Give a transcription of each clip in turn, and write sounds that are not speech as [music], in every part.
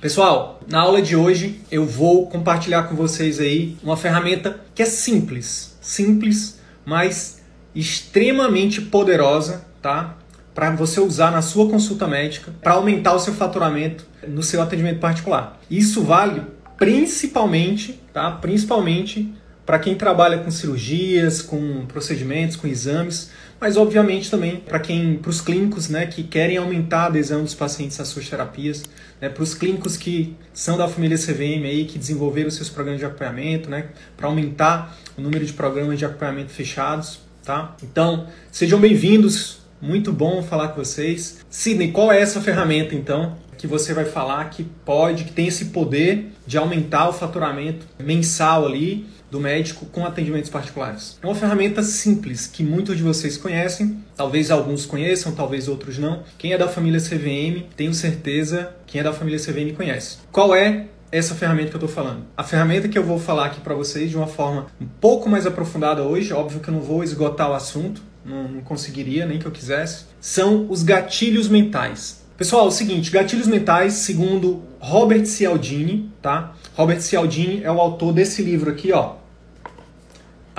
Pessoal, na aula de hoje eu vou compartilhar com vocês aí uma ferramenta que é simples, simples, mas extremamente poderosa, tá? Para você usar na sua consulta médica para aumentar o seu faturamento no seu atendimento particular. Isso vale principalmente, tá? Principalmente para quem trabalha com cirurgias, com procedimentos, com exames, mas obviamente também para quem, para os clínicos, né, que querem aumentar a adesão dos pacientes às suas terapias, né, para os clínicos que são da família CVM aí, que desenvolveram seus programas de acompanhamento, né, para aumentar o número de programas de acompanhamento fechados, tá? Então, sejam bem-vindos, muito bom falar com vocês. Sidney, qual é essa ferramenta então que você vai falar que pode, que tem esse poder de aumentar o faturamento mensal ali do médico com atendimentos particulares. É uma ferramenta simples que muitos de vocês conhecem, talvez alguns conheçam, talvez outros não. Quem é da família CVM, tenho certeza, quem é da família CVM conhece. Qual é essa ferramenta que eu estou falando. A ferramenta que eu vou falar aqui para vocês de uma forma um pouco mais aprofundada hoje, óbvio que eu não vou esgotar o assunto, não, conseguiria nem que eu quisesse, são os gatilhos mentais. Pessoal, é o seguinte, gatilhos mentais, segundo Robert Cialdini, tá? Robert Cialdini é o autor desse livro aqui, ó,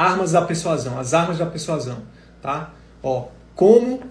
Armas da persuasão, as armas da persuasão, tá? Ó, como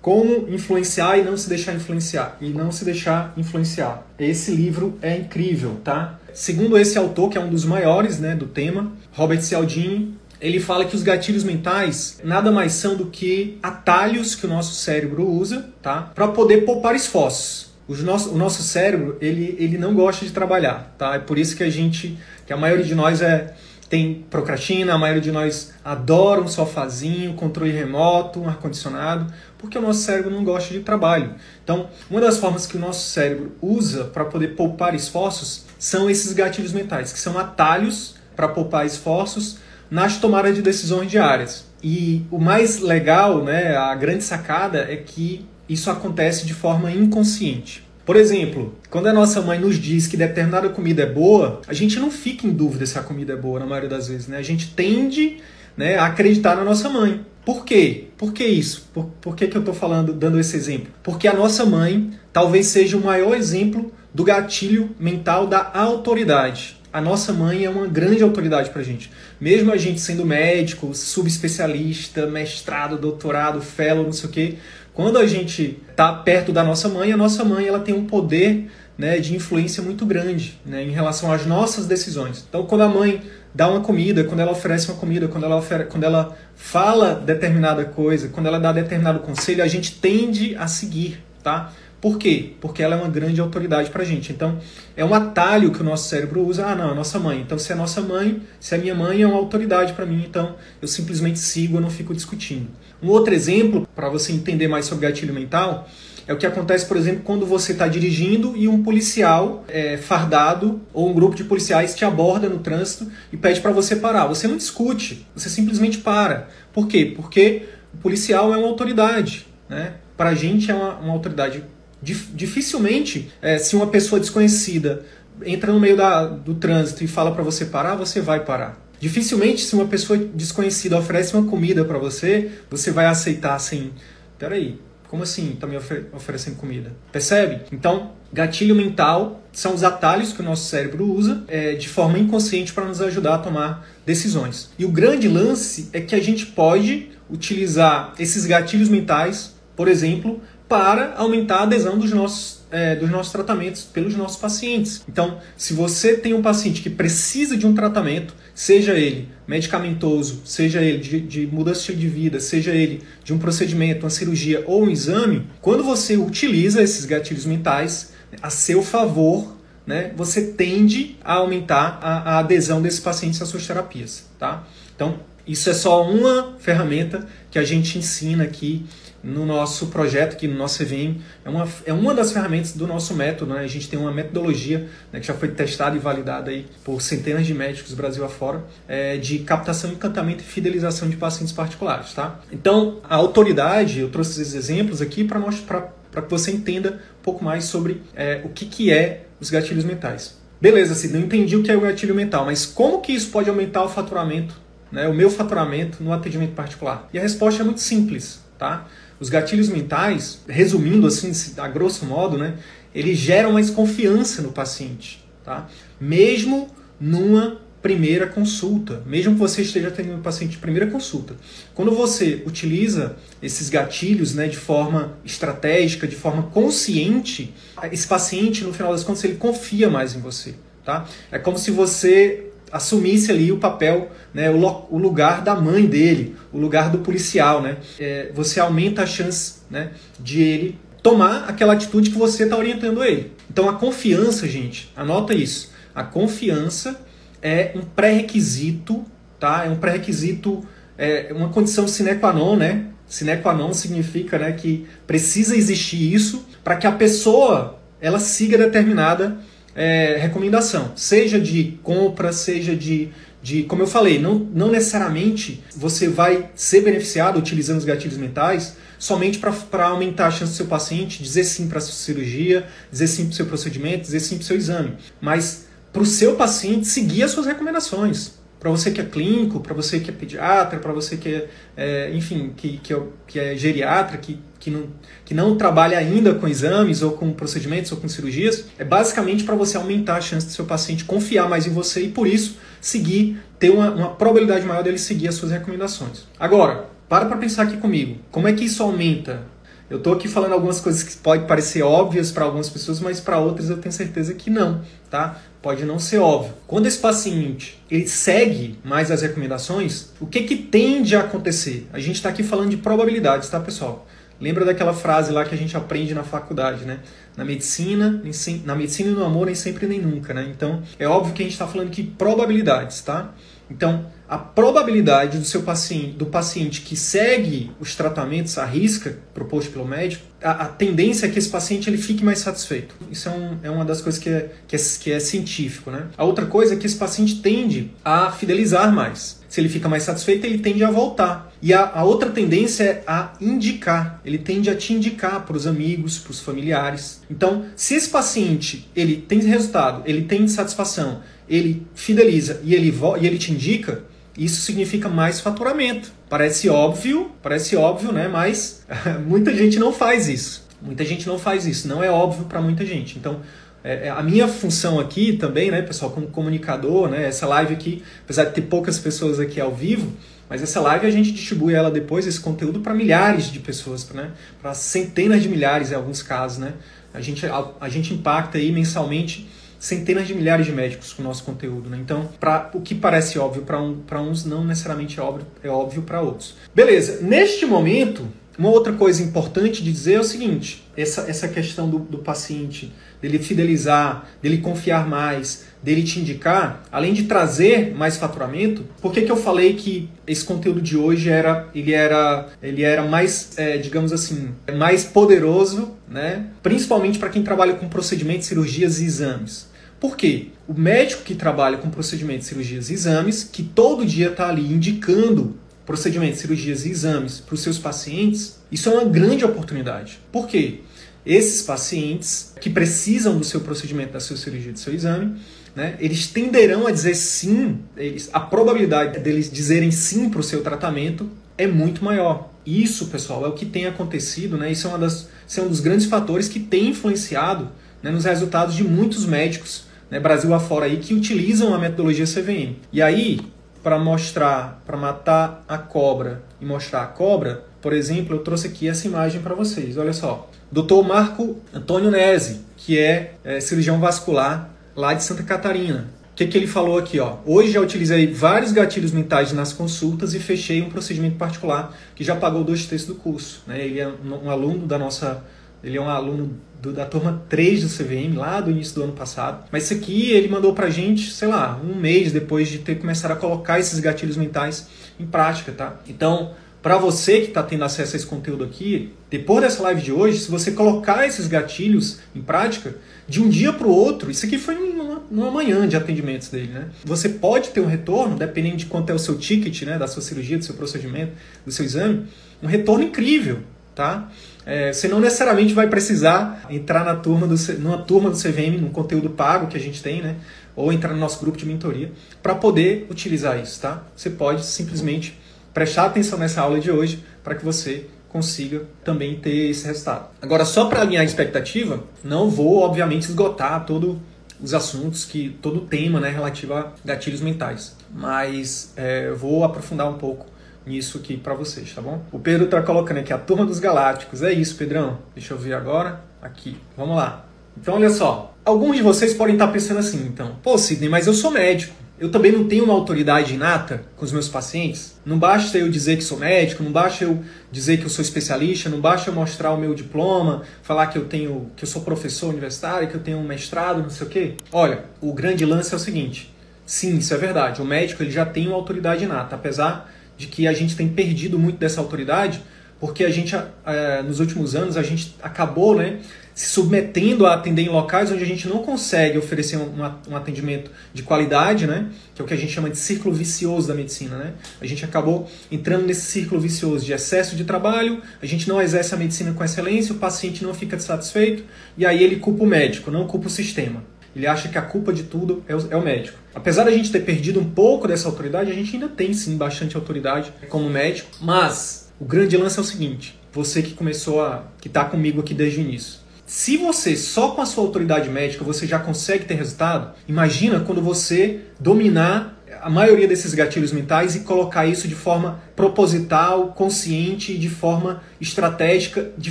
como influenciar e não se deixar influenciar e não se deixar influenciar. Esse livro é incrível, tá? Segundo esse autor, que é um dos maiores, né, do tema, Robert Cialdini, ele fala que os gatilhos mentais nada mais são do que atalhos que o nosso cérebro usa, tá? Para poder poupar esforços. O nosso, o nosso cérebro, ele, ele não gosta de trabalhar, tá? É por isso que a gente, que a maioria de nós é tem procrastina, a maioria de nós adora um sofazinho, controle remoto, um ar-condicionado, porque o nosso cérebro não gosta de trabalho. Então, uma das formas que o nosso cérebro usa para poder poupar esforços são esses gatilhos mentais, que são atalhos para poupar esforços nas tomadas de decisões diárias. E o mais legal, né, a grande sacada é que isso acontece de forma inconsciente. Por exemplo, quando a nossa mãe nos diz que determinada comida é boa, a gente não fica em dúvida se a comida é boa na maioria das vezes, né? A gente tende né, a acreditar na nossa mãe. Por quê? Por que isso? Por, por que, que eu estou falando, dando esse exemplo? Porque a nossa mãe talvez seja o maior exemplo do gatilho mental da autoridade. A nossa mãe é uma grande autoridade para a gente. Mesmo a gente sendo médico, subespecialista, mestrado, doutorado, fellow, não sei o quê, quando a gente está perto da nossa mãe, a nossa mãe ela tem um poder né, de influência muito grande né, em relação às nossas decisões. Então, quando a mãe dá uma comida, quando ela oferece uma comida, quando ela, ofere, quando ela fala determinada coisa, quando ela dá determinado conselho, a gente tende a seguir, tá? Por quê? Porque ela é uma grande autoridade para a gente. Então, é um atalho que o nosso cérebro usa. Ah, não, é nossa mãe. Então, se é nossa mãe, se é minha mãe, é uma autoridade para mim. Então, eu simplesmente sigo, eu não fico discutindo. Um outro exemplo, para você entender mais sobre gatilho mental, é o que acontece, por exemplo, quando você está dirigindo e um policial é, fardado ou um grupo de policiais te aborda no trânsito e pede para você parar. Você não discute, você simplesmente para. Por quê? Porque o policial é uma autoridade. Né? Para a gente é uma, uma autoridade Dificilmente, é, se uma pessoa desconhecida entra no meio da, do trânsito e fala para você parar, você vai parar. Dificilmente, se uma pessoa desconhecida oferece uma comida para você, você vai aceitar assim: peraí, como assim tá me oferecendo comida? Percebe? Então, gatilho mental são os atalhos que o nosso cérebro usa é, de forma inconsciente para nos ajudar a tomar decisões. E o grande lance é que a gente pode utilizar esses gatilhos mentais, por exemplo, para aumentar a adesão dos nossos, é, dos nossos tratamentos pelos nossos pacientes. Então, se você tem um paciente que precisa de um tratamento, seja ele medicamentoso, seja ele de, de mudança de de vida, seja ele de um procedimento, uma cirurgia ou um exame, quando você utiliza esses gatilhos mentais a seu favor, né, você tende a aumentar a, a adesão desses pacientes às suas terapias. Tá? Então, isso é só uma ferramenta que a gente ensina aqui no nosso projeto, aqui no nosso CVM. É uma, é uma das ferramentas do nosso método. Né? A gente tem uma metodologia né, que já foi testada e validada aí por centenas de médicos Brasil afora, é, de captação, encantamento e fidelização de pacientes particulares. Tá? Então, a autoridade, eu trouxe esses exemplos aqui para que você entenda um pouco mais sobre é, o que, que é os gatilhos mentais. Beleza, Cid, não entendi o que é o gatilho mental, mas como que isso pode aumentar o faturamento, né, o meu faturamento no atendimento particular? E a resposta é muito simples, tá? Os gatilhos mentais, resumindo assim, a grosso modo, né, eles geram mais confiança no paciente, tá? Mesmo numa primeira consulta, mesmo que você esteja tendo um paciente de primeira consulta. Quando você utiliza esses gatilhos né, de forma estratégica, de forma consciente, esse paciente, no final das contas, ele confia mais em você. Tá? É como se você assumisse ali o papel, né, o, o lugar da mãe dele, o lugar do policial. Né? É, você aumenta a chance né, de ele tomar aquela atitude que você está orientando ele. Então a confiança, gente, anota isso. A confiança é um pré-requisito, tá? É um pré-requisito, é uma condição sine qua non, né? Sine qua non significa né, que precisa existir isso para que a pessoa ela siga determinada é, recomendação, seja de compra, seja de, de como eu falei, não, não necessariamente você vai ser beneficiado utilizando os gatilhos mentais somente para aumentar a chance do seu paciente dizer sim para a sua cirurgia, dizer sim para o seu procedimento, dizer sim para o seu exame, mas para o seu paciente seguir as suas recomendações. Para você que é clínico, para você que é pediatra, para você que é, é enfim, que, que, é, que é geriatra, que, que, não, que não trabalha ainda com exames ou com procedimentos ou com cirurgias, é basicamente para você aumentar a chance do seu paciente confiar mais em você e por isso seguir, ter uma, uma probabilidade maior dele seguir as suas recomendações. Agora, para para pensar aqui comigo. Como é que isso aumenta eu estou aqui falando algumas coisas que podem parecer óbvias para algumas pessoas, mas para outras eu tenho certeza que não, tá? Pode não ser óbvio. Quando esse paciente ele segue mais as recomendações, o que que tende a acontecer? A gente está aqui falando de probabilidades, tá, pessoal? Lembra daquela frase lá que a gente aprende na faculdade, né? Na medicina, na medicina e no amor, nem sempre nem nunca, né? Então, é óbvio que a gente está falando de probabilidades, tá? Então, a probabilidade do seu paciente, do paciente que segue os tratamentos à risca proposto pelo médico, a, a tendência é que esse paciente ele fique mais satisfeito. Isso é, um, é uma das coisas que é, que, é, que é científico. Né? A outra coisa é que esse paciente tende a fidelizar mais. Se ele fica mais satisfeito, ele tende a voltar. E a, a outra tendência é a indicar. Ele tende a te indicar para os amigos, para os familiares. Então, se esse paciente ele tem resultado, ele tem satisfação, ele fideliza e ele, e ele te indica, isso significa mais faturamento. Parece óbvio, parece óbvio, né? Mas [laughs] muita gente não faz isso. Muita gente não faz isso. Não é óbvio para muita gente. Então, é, é, a minha função aqui também, né, pessoal, como comunicador, né, essa live aqui, apesar de ter poucas pessoas aqui ao vivo, mas essa live a gente distribui ela depois, esse conteúdo, para milhares de pessoas, né, para centenas de milhares em alguns casos. Né. A, gente, a, a gente impacta aí mensalmente centenas de milhares de médicos com o nosso conteúdo. Né? Então, pra, o que parece óbvio para um, uns, não necessariamente é óbvio, é óbvio para outros. Beleza, neste momento, uma outra coisa importante de dizer é o seguinte: essa, essa questão do, do paciente, dele fidelizar, dele confiar mais, dele te indicar, além de trazer mais faturamento, por que, que eu falei que esse conteúdo de hoje era ele era ele era mais, é, digamos assim, mais poderoso, né? Principalmente para quem trabalha com procedimentos, cirurgias e exames. Por quê? O médico que trabalha com procedimentos, cirurgias e exames, que todo dia está ali indicando procedimentos, cirurgias e exames para os seus pacientes, isso é uma grande oportunidade. Por quê? Esses pacientes que precisam do seu procedimento, da sua cirurgia, do seu exame, né, eles tenderão a dizer sim, eles, a probabilidade deles dizerem sim para o seu tratamento é muito maior. Isso, pessoal, é o que tem acontecido, né? Isso é, uma das, é um dos grandes fatores que tem influenciado né, nos resultados de muitos médicos, né, Brasil afora aí, que utilizam a metodologia CVM. E aí, para mostrar, para matar a cobra e mostrar a cobra, por exemplo, eu trouxe aqui essa imagem para vocês. Olha só. Dr. Marco Antônio Nese, que é, é cirurgião vascular lá de Santa Catarina. O que, que ele falou aqui? Ó? Hoje já utilizei vários gatilhos mentais nas consultas e fechei um procedimento particular que já pagou dois terços do curso. Né? Ele é um aluno da nossa. Ele é um aluno do, da turma 3 do CVM, lá do início do ano passado. Mas isso aqui ele mandou pra gente, sei lá, um mês depois de ter começado a colocar esses gatilhos mentais em prática, tá? Então, para você que está tendo acesso a esse conteúdo aqui, depois dessa live de hoje, se você colocar esses gatilhos em prática, de um dia para o outro, isso aqui foi numa, numa manhã de atendimentos dele, né? Você pode ter um retorno, dependendo de quanto é o seu ticket, né, da sua cirurgia, do seu procedimento, do seu exame, um retorno incrível, tá? É, você não necessariamente vai precisar entrar na turma do, numa turma do CVM, num conteúdo pago que a gente tem, né? Ou entrar no nosso grupo de mentoria para poder utilizar isso, tá? Você pode simplesmente prestar atenção nessa aula de hoje para que você consiga também ter esse resultado. Agora, só para alinhar a expectativa, não vou, obviamente, esgotar todos os assuntos, que todo o tema né, relativo a gatilhos mentais, mas é, vou aprofundar um pouco nisso aqui para vocês, tá bom? O Pedro está colocando aqui a turma dos galácticos. É isso, Pedrão. Deixa eu ver agora. Aqui. Vamos lá. Então, olha só. Alguns de vocês podem estar pensando assim, então, pô, Sidney, mas eu sou médico. Eu também não tenho uma autoridade inata com os meus pacientes. Não basta eu dizer que sou médico, não basta eu dizer que eu sou especialista, não basta eu mostrar o meu diploma, falar que eu tenho, que eu sou professor universitário, que eu tenho um mestrado, não sei o quê. Olha, o grande lance é o seguinte. Sim, isso é verdade. O médico ele já tem uma autoridade inata, apesar de que a gente tem perdido muito dessa autoridade, porque a gente, é, nos últimos anos, a gente acabou, né, se submetendo a atender em locais onde a gente não consegue oferecer um, um, atendimento de qualidade, né? que é o que a gente chama de círculo vicioso da medicina. Né? A gente acabou entrando nesse círculo vicioso de excesso de trabalho, a gente não exerce a medicina com excelência, o paciente não fica satisfeito, e aí ele culpa o médico, não culpa o sistema. Ele acha que a culpa de tudo é o, é o médico. Apesar da gente ter perdido um pouco dessa autoridade, a gente ainda tem sim bastante autoridade como médico, mas o grande lance é o seguinte: você que começou a. que está comigo aqui desde o início se você só com a sua autoridade médica você já consegue ter resultado, imagina quando você dominar a maioria desses gatilhos mentais e colocar isso de forma proposital, consciente, de forma estratégica, de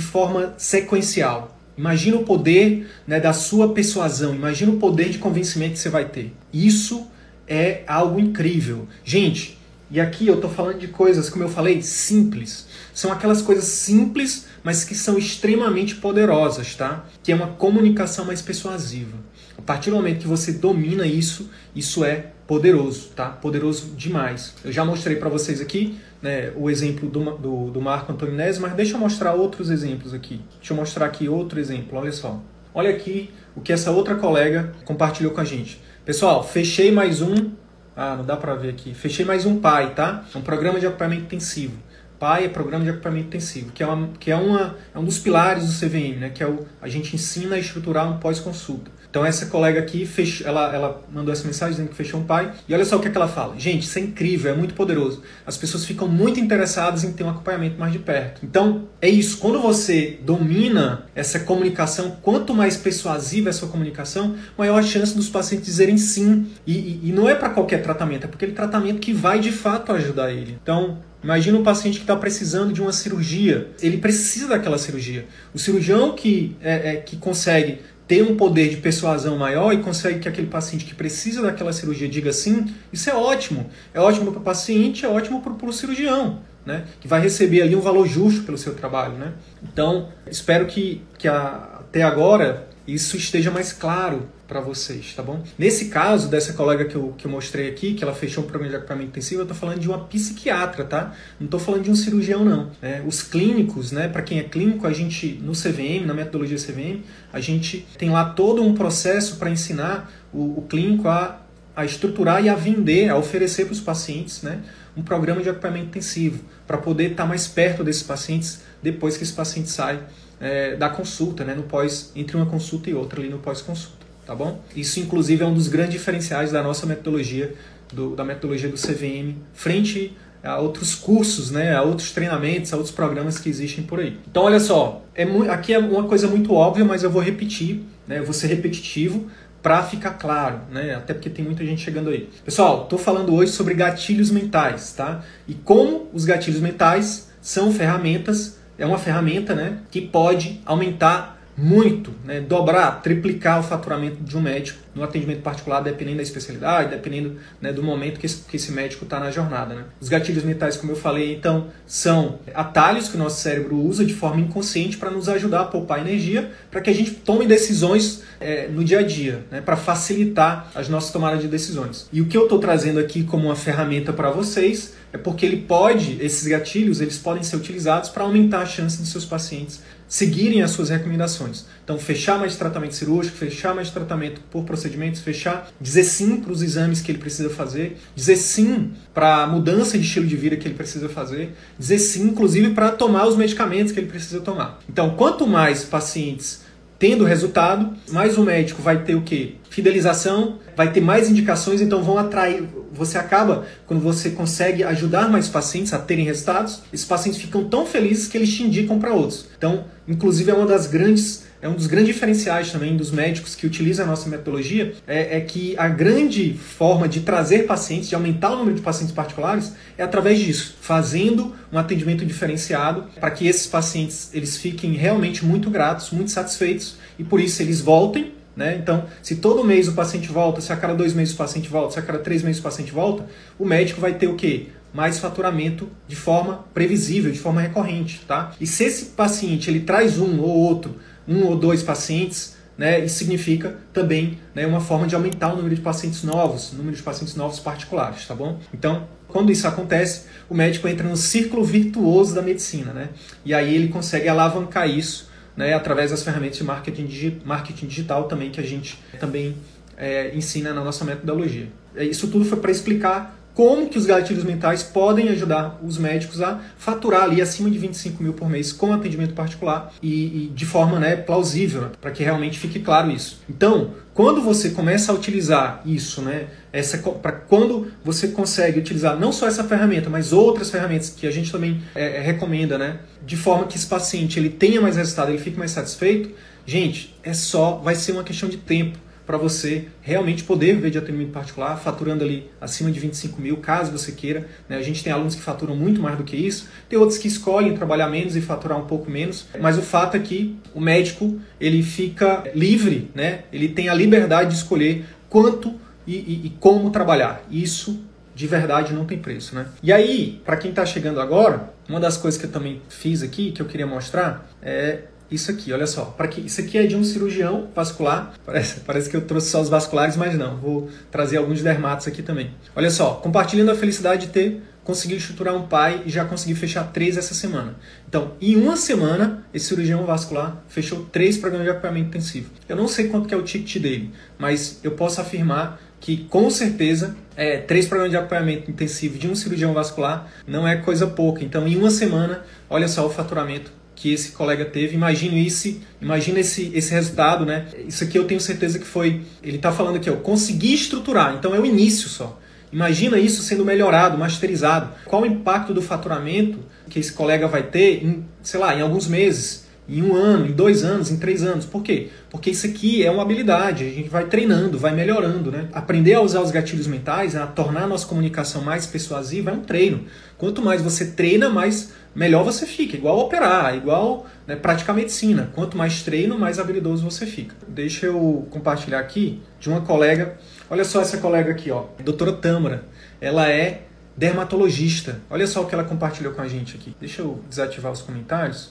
forma sequencial. Imagina o poder né, da sua persuasão, imagina o poder de convencimento que você vai ter. Isso é algo incrível. Gente, e aqui eu estou falando de coisas, como eu falei, simples. São aquelas coisas simples mas que são extremamente poderosas, tá? Que é uma comunicação mais persuasiva. A partir do momento que você domina isso, isso é poderoso, tá? Poderoso demais. Eu já mostrei para vocês aqui né, o exemplo do, do, do Marco Antônio Neves, mas deixa eu mostrar outros exemplos aqui. Deixa eu mostrar aqui outro exemplo, olha só. Olha aqui o que essa outra colega compartilhou com a gente. Pessoal, fechei mais um. Ah, não dá para ver aqui. Fechei mais um PAI, tá? É um programa de acompanhamento intensivo. PAI é Programa de Acompanhamento Intensivo, que é, uma, que é, uma, é um dos pilares do CVM, né? que é o, a gente ensina a estruturar um pós-consulta. Então essa colega aqui, fech... ela, ela mandou essa mensagem dizendo que fechou um pai. E olha só o que, é que ela fala. Gente, isso é incrível, é muito poderoso. As pessoas ficam muito interessadas em ter um acompanhamento mais de perto. Então, é isso. Quando você domina essa comunicação, quanto mais persuasiva é a sua comunicação, maior a chance dos pacientes dizerem sim. E, e, e não é para qualquer tratamento, é para aquele tratamento que vai de fato ajudar ele. Então, Imagina um paciente que está precisando de uma cirurgia. Ele precisa daquela cirurgia. O cirurgião que, é, é, que consegue ter um poder de persuasão maior e consegue que aquele paciente que precisa daquela cirurgia diga sim, isso é ótimo. É ótimo para o paciente, é ótimo para o cirurgião, né? que vai receber ali um valor justo pelo seu trabalho. Né? Então, espero que, que a, até agora isso esteja mais claro para vocês, tá bom? Nesse caso dessa colega que eu, que eu mostrei aqui, que ela fechou um programa de acompanhamento intensivo, eu tô falando de uma psiquiatra, tá? Não tô falando de um cirurgião, não. É, os clínicos, né? Para quem é clínico, a gente, no CVM, na metodologia CVM, a gente tem lá todo um processo para ensinar o, o clínico a, a estruturar e a vender, a oferecer para os pacientes, né? Um programa de acompanhamento intensivo, para poder estar tá mais perto desses pacientes depois que esse paciente sai é, da consulta, né? No pós, entre uma consulta e outra, ali no pós-consulta tá bom? Isso, inclusive, é um dos grandes diferenciais da nossa metodologia, do, da metodologia do CVM, frente a outros cursos, né, a outros treinamentos, a outros programas que existem por aí. Então, olha só, é aqui é uma coisa muito óbvia, mas eu vou repetir, né, eu vou ser repetitivo para ficar claro, né, até porque tem muita gente chegando aí. Pessoal, estou falando hoje sobre gatilhos mentais, tá? E como os gatilhos mentais são ferramentas é uma ferramenta né, que pode aumentar muito, né, dobrar, triplicar o faturamento de um médico no atendimento particular, dependendo da especialidade, dependendo né, do momento que esse, que esse médico está na jornada. Né. Os gatilhos mentais, como eu falei, então, são atalhos que o nosso cérebro usa de forma inconsciente para nos ajudar a poupar energia, para que a gente tome decisões é, no dia a dia, né, para facilitar as nossas tomadas de decisões. E o que eu estou trazendo aqui como uma ferramenta para vocês é porque ele pode, esses gatilhos, eles podem ser utilizados para aumentar a chance de seus pacientes seguirem as suas recomendações. Então, fechar mais tratamento cirúrgico, fechar mais tratamento por procedimentos, fechar, dizer sim para os exames que ele precisa fazer, dizer sim para a mudança de estilo de vida que ele precisa fazer, dizer sim, inclusive, para tomar os medicamentos que ele precisa tomar. Então, quanto mais pacientes tendo resultado, mais o médico vai ter o quê? Fidelização, vai ter mais indicações, então vão atrair. Você acaba, quando você consegue ajudar mais pacientes a terem resultados, esses pacientes ficam tão felizes que eles te indicam para outros. Então, inclusive, é uma das grandes é um dos grandes diferenciais também dos médicos que utilizam a nossa metodologia é, é, que a grande forma de trazer pacientes, de aumentar o número de pacientes particulares, é através disso, fazendo um atendimento diferenciado para que esses pacientes eles fiquem realmente muito gratos, muito satisfeitos e por isso eles voltem. Né? Então, se todo mês o paciente volta, se a cada dois meses o paciente volta, se a cada três meses o paciente volta, o médico vai ter o quê? mais faturamento de forma previsível, de forma recorrente, tá? E se esse paciente ele traz um ou outro um ou dois pacientes, né, isso significa também né, uma forma de aumentar o número de pacientes novos, o número de pacientes novos particulares, tá bom? Então, quando isso acontece, o médico entra no círculo virtuoso da medicina, né? E aí ele consegue alavancar isso, né, através das ferramentas de marketing, marketing digital também que a gente também é, ensina na nossa metodologia. Isso tudo foi para explicar como que os gatilhos mentais podem ajudar os médicos a faturar ali acima de 25 mil por mês com atendimento particular e, e de forma né, plausível, né, para que realmente fique claro isso. Então, quando você começa a utilizar isso, né, essa, para quando você consegue utilizar não só essa ferramenta, mas outras ferramentas que a gente também é, é recomenda, né, de forma que esse paciente ele tenha mais resultado, ele fique mais satisfeito, gente, é só, vai ser uma questão de tempo para você realmente poder viver de atendimento particular, faturando ali acima de 25 mil, caso você queira. Né? A gente tem alunos que faturam muito mais do que isso, tem outros que escolhem trabalhar menos e faturar um pouco menos, mas o fato é que o médico ele fica livre, né? ele tem a liberdade de escolher quanto e, e, e como trabalhar. Isso de verdade não tem preço, né? E aí, para quem está chegando agora, uma das coisas que eu também fiz aqui, que eu queria mostrar, é isso aqui, olha só. Para que isso aqui é de um cirurgião vascular. Parece, parece que eu trouxe só os vasculares, mas não. Vou trazer alguns dermatos aqui também. Olha só, compartilhando a felicidade de ter conseguido estruturar um pai e já consegui fechar três essa semana. Então, em uma semana, esse cirurgião vascular fechou três programas de acompanhamento intensivo. Eu não sei quanto que é o ticket dele, mas eu posso afirmar que com certeza é, três programas de acompanhamento intensivo de um cirurgião vascular não é coisa pouca. Então, em uma semana, olha só o faturamento que esse colega teve. Imagino isso, imagina esse, esse resultado, né? Isso aqui eu tenho certeza que foi. Ele está falando aqui, ó, consegui estruturar. Então é o início só. Imagina isso sendo melhorado, masterizado. Qual o impacto do faturamento que esse colega vai ter em, sei lá, em alguns meses, em um ano, em dois anos, em três anos. Por quê? Porque isso aqui é uma habilidade, a gente vai treinando, vai melhorando, né? Aprender a usar os gatilhos mentais, a tornar a nossa comunicação mais persuasiva é um treino. Quanto mais você treina, mais melhor você fica. Igual operar, igual né, praticar medicina. Quanto mais treino, mais habilidoso você fica. Deixa eu compartilhar aqui de uma colega. Olha só essa colega aqui, ó, doutora Tâmara. Ela é dermatologista. Olha só o que ela compartilhou com a gente aqui. Deixa eu desativar os comentários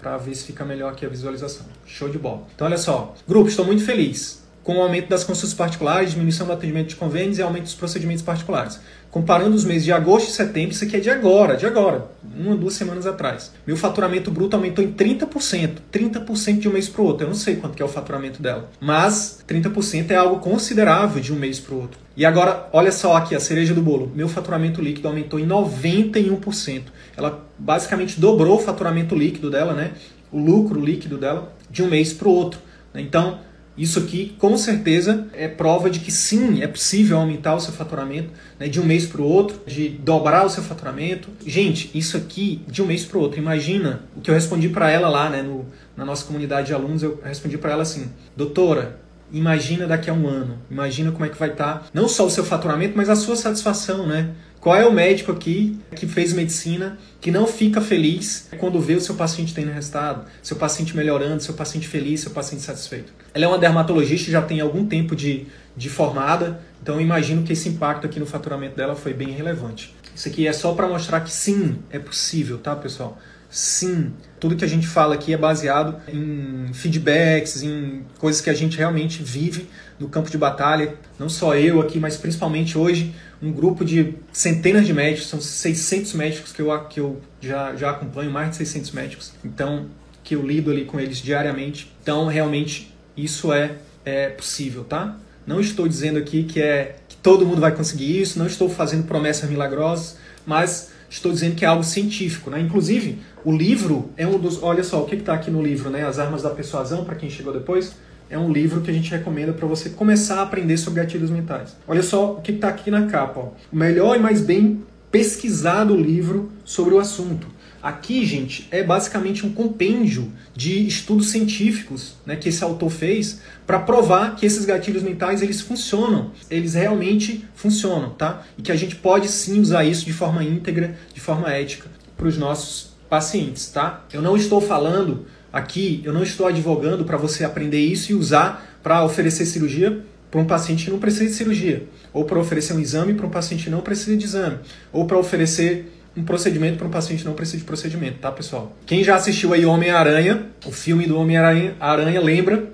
para ver se fica melhor aqui a visualização. Show de bola. Então olha só, grupo, estou muito feliz com o aumento das consultas particulares, diminuição do atendimento de convênios e aumento dos procedimentos particulares. Comparando os meses de agosto e setembro, isso aqui é de agora, de agora, uma, duas semanas atrás. Meu faturamento bruto aumentou em 30%, 30% de um mês para o outro. Eu não sei quanto que é o faturamento dela, mas 30% é algo considerável de um mês para o outro. E agora, olha só aqui a cereja do bolo. Meu faturamento líquido aumentou em 91%. Ela basicamente dobrou o faturamento líquido dela, né? O lucro líquido dela de um mês para o outro. Então, isso aqui, com certeza, é prova de que sim, é possível aumentar o seu faturamento né, de um mês para o outro, de dobrar o seu faturamento. Gente, isso aqui de um mês para o outro. Imagina o que eu respondi para ela lá né, no, na nossa comunidade de alunos. Eu respondi para ela assim: Doutora, imagina daqui a um ano. Imagina como é que vai estar, tá, não só o seu faturamento, mas a sua satisfação, né? Qual é o médico aqui que fez medicina que não fica feliz quando vê o seu paciente tendo resultado, seu paciente melhorando, seu paciente feliz, seu paciente satisfeito? Ela é uma dermatologista, já tem algum tempo de, de formada, então imagino que esse impacto aqui no faturamento dela foi bem relevante. Isso aqui é só para mostrar que sim, é possível, tá, pessoal? Sim, tudo que a gente fala aqui é baseado em feedbacks, em coisas que a gente realmente vive no campo de batalha. Não só eu aqui, mas principalmente hoje, um grupo de centenas de médicos, são 600 médicos que eu, que eu já, já acompanho, mais de 600 médicos, então que eu lido ali com eles diariamente. Então, realmente, isso é, é possível, tá? Não estou dizendo aqui que é que todo mundo vai conseguir isso, não estou fazendo promessas milagrosas, mas estou dizendo que é algo científico, né? Inclusive, o livro é um dos. Olha só, o que está aqui no livro, né? As Armas da Persuasão, para quem chegou depois. É um livro que a gente recomenda para você começar a aprender sobre gatilhos mentais. Olha só o que está aqui na capa. Ó. O melhor e mais bem pesquisado livro sobre o assunto. Aqui, gente, é basicamente um compêndio de estudos científicos né, que esse autor fez para provar que esses gatilhos mentais eles funcionam, eles realmente funcionam, tá? E que a gente pode sim usar isso de forma íntegra, de forma ética para os nossos pacientes, tá? Eu não estou falando aqui, eu não estou advogando para você aprender isso e usar para oferecer cirurgia para um paciente que não precisa de cirurgia, ou para oferecer um exame para um paciente que não precisa de exame, ou para oferecer um procedimento para um paciente não precisa de procedimento, tá, pessoal? Quem já assistiu aí Homem-Aranha, o filme do Homem-Aranha, Aranha, lembra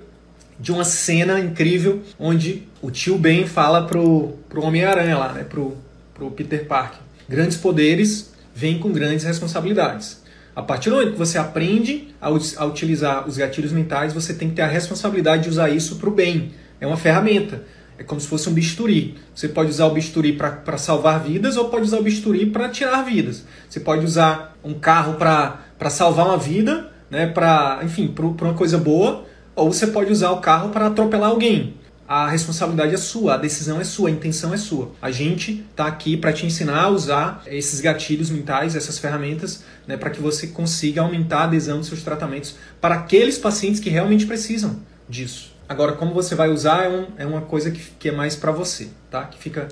de uma cena incrível onde o tio Ben fala pro, pro Homem-Aranha lá, né, pro, pro Peter Parker. Grandes poderes vêm com grandes responsabilidades. A partir do momento que você aprende a, a utilizar os gatilhos mentais, você tem que ter a responsabilidade de usar isso para o bem. É uma ferramenta. É como se fosse um bisturi. Você pode usar o bisturi para salvar vidas ou pode usar o bisturi para tirar vidas. Você pode usar um carro para salvar uma vida, né, pra, enfim, para uma coisa boa, ou você pode usar o carro para atropelar alguém. A responsabilidade é sua, a decisão é sua, a intenção é sua. A gente está aqui para te ensinar a usar esses gatilhos mentais, essas ferramentas, né, para que você consiga aumentar a adesão dos seus tratamentos para aqueles pacientes que realmente precisam disso. Agora, como você vai usar é, um, é uma coisa que, que é mais para você, tá? Que fica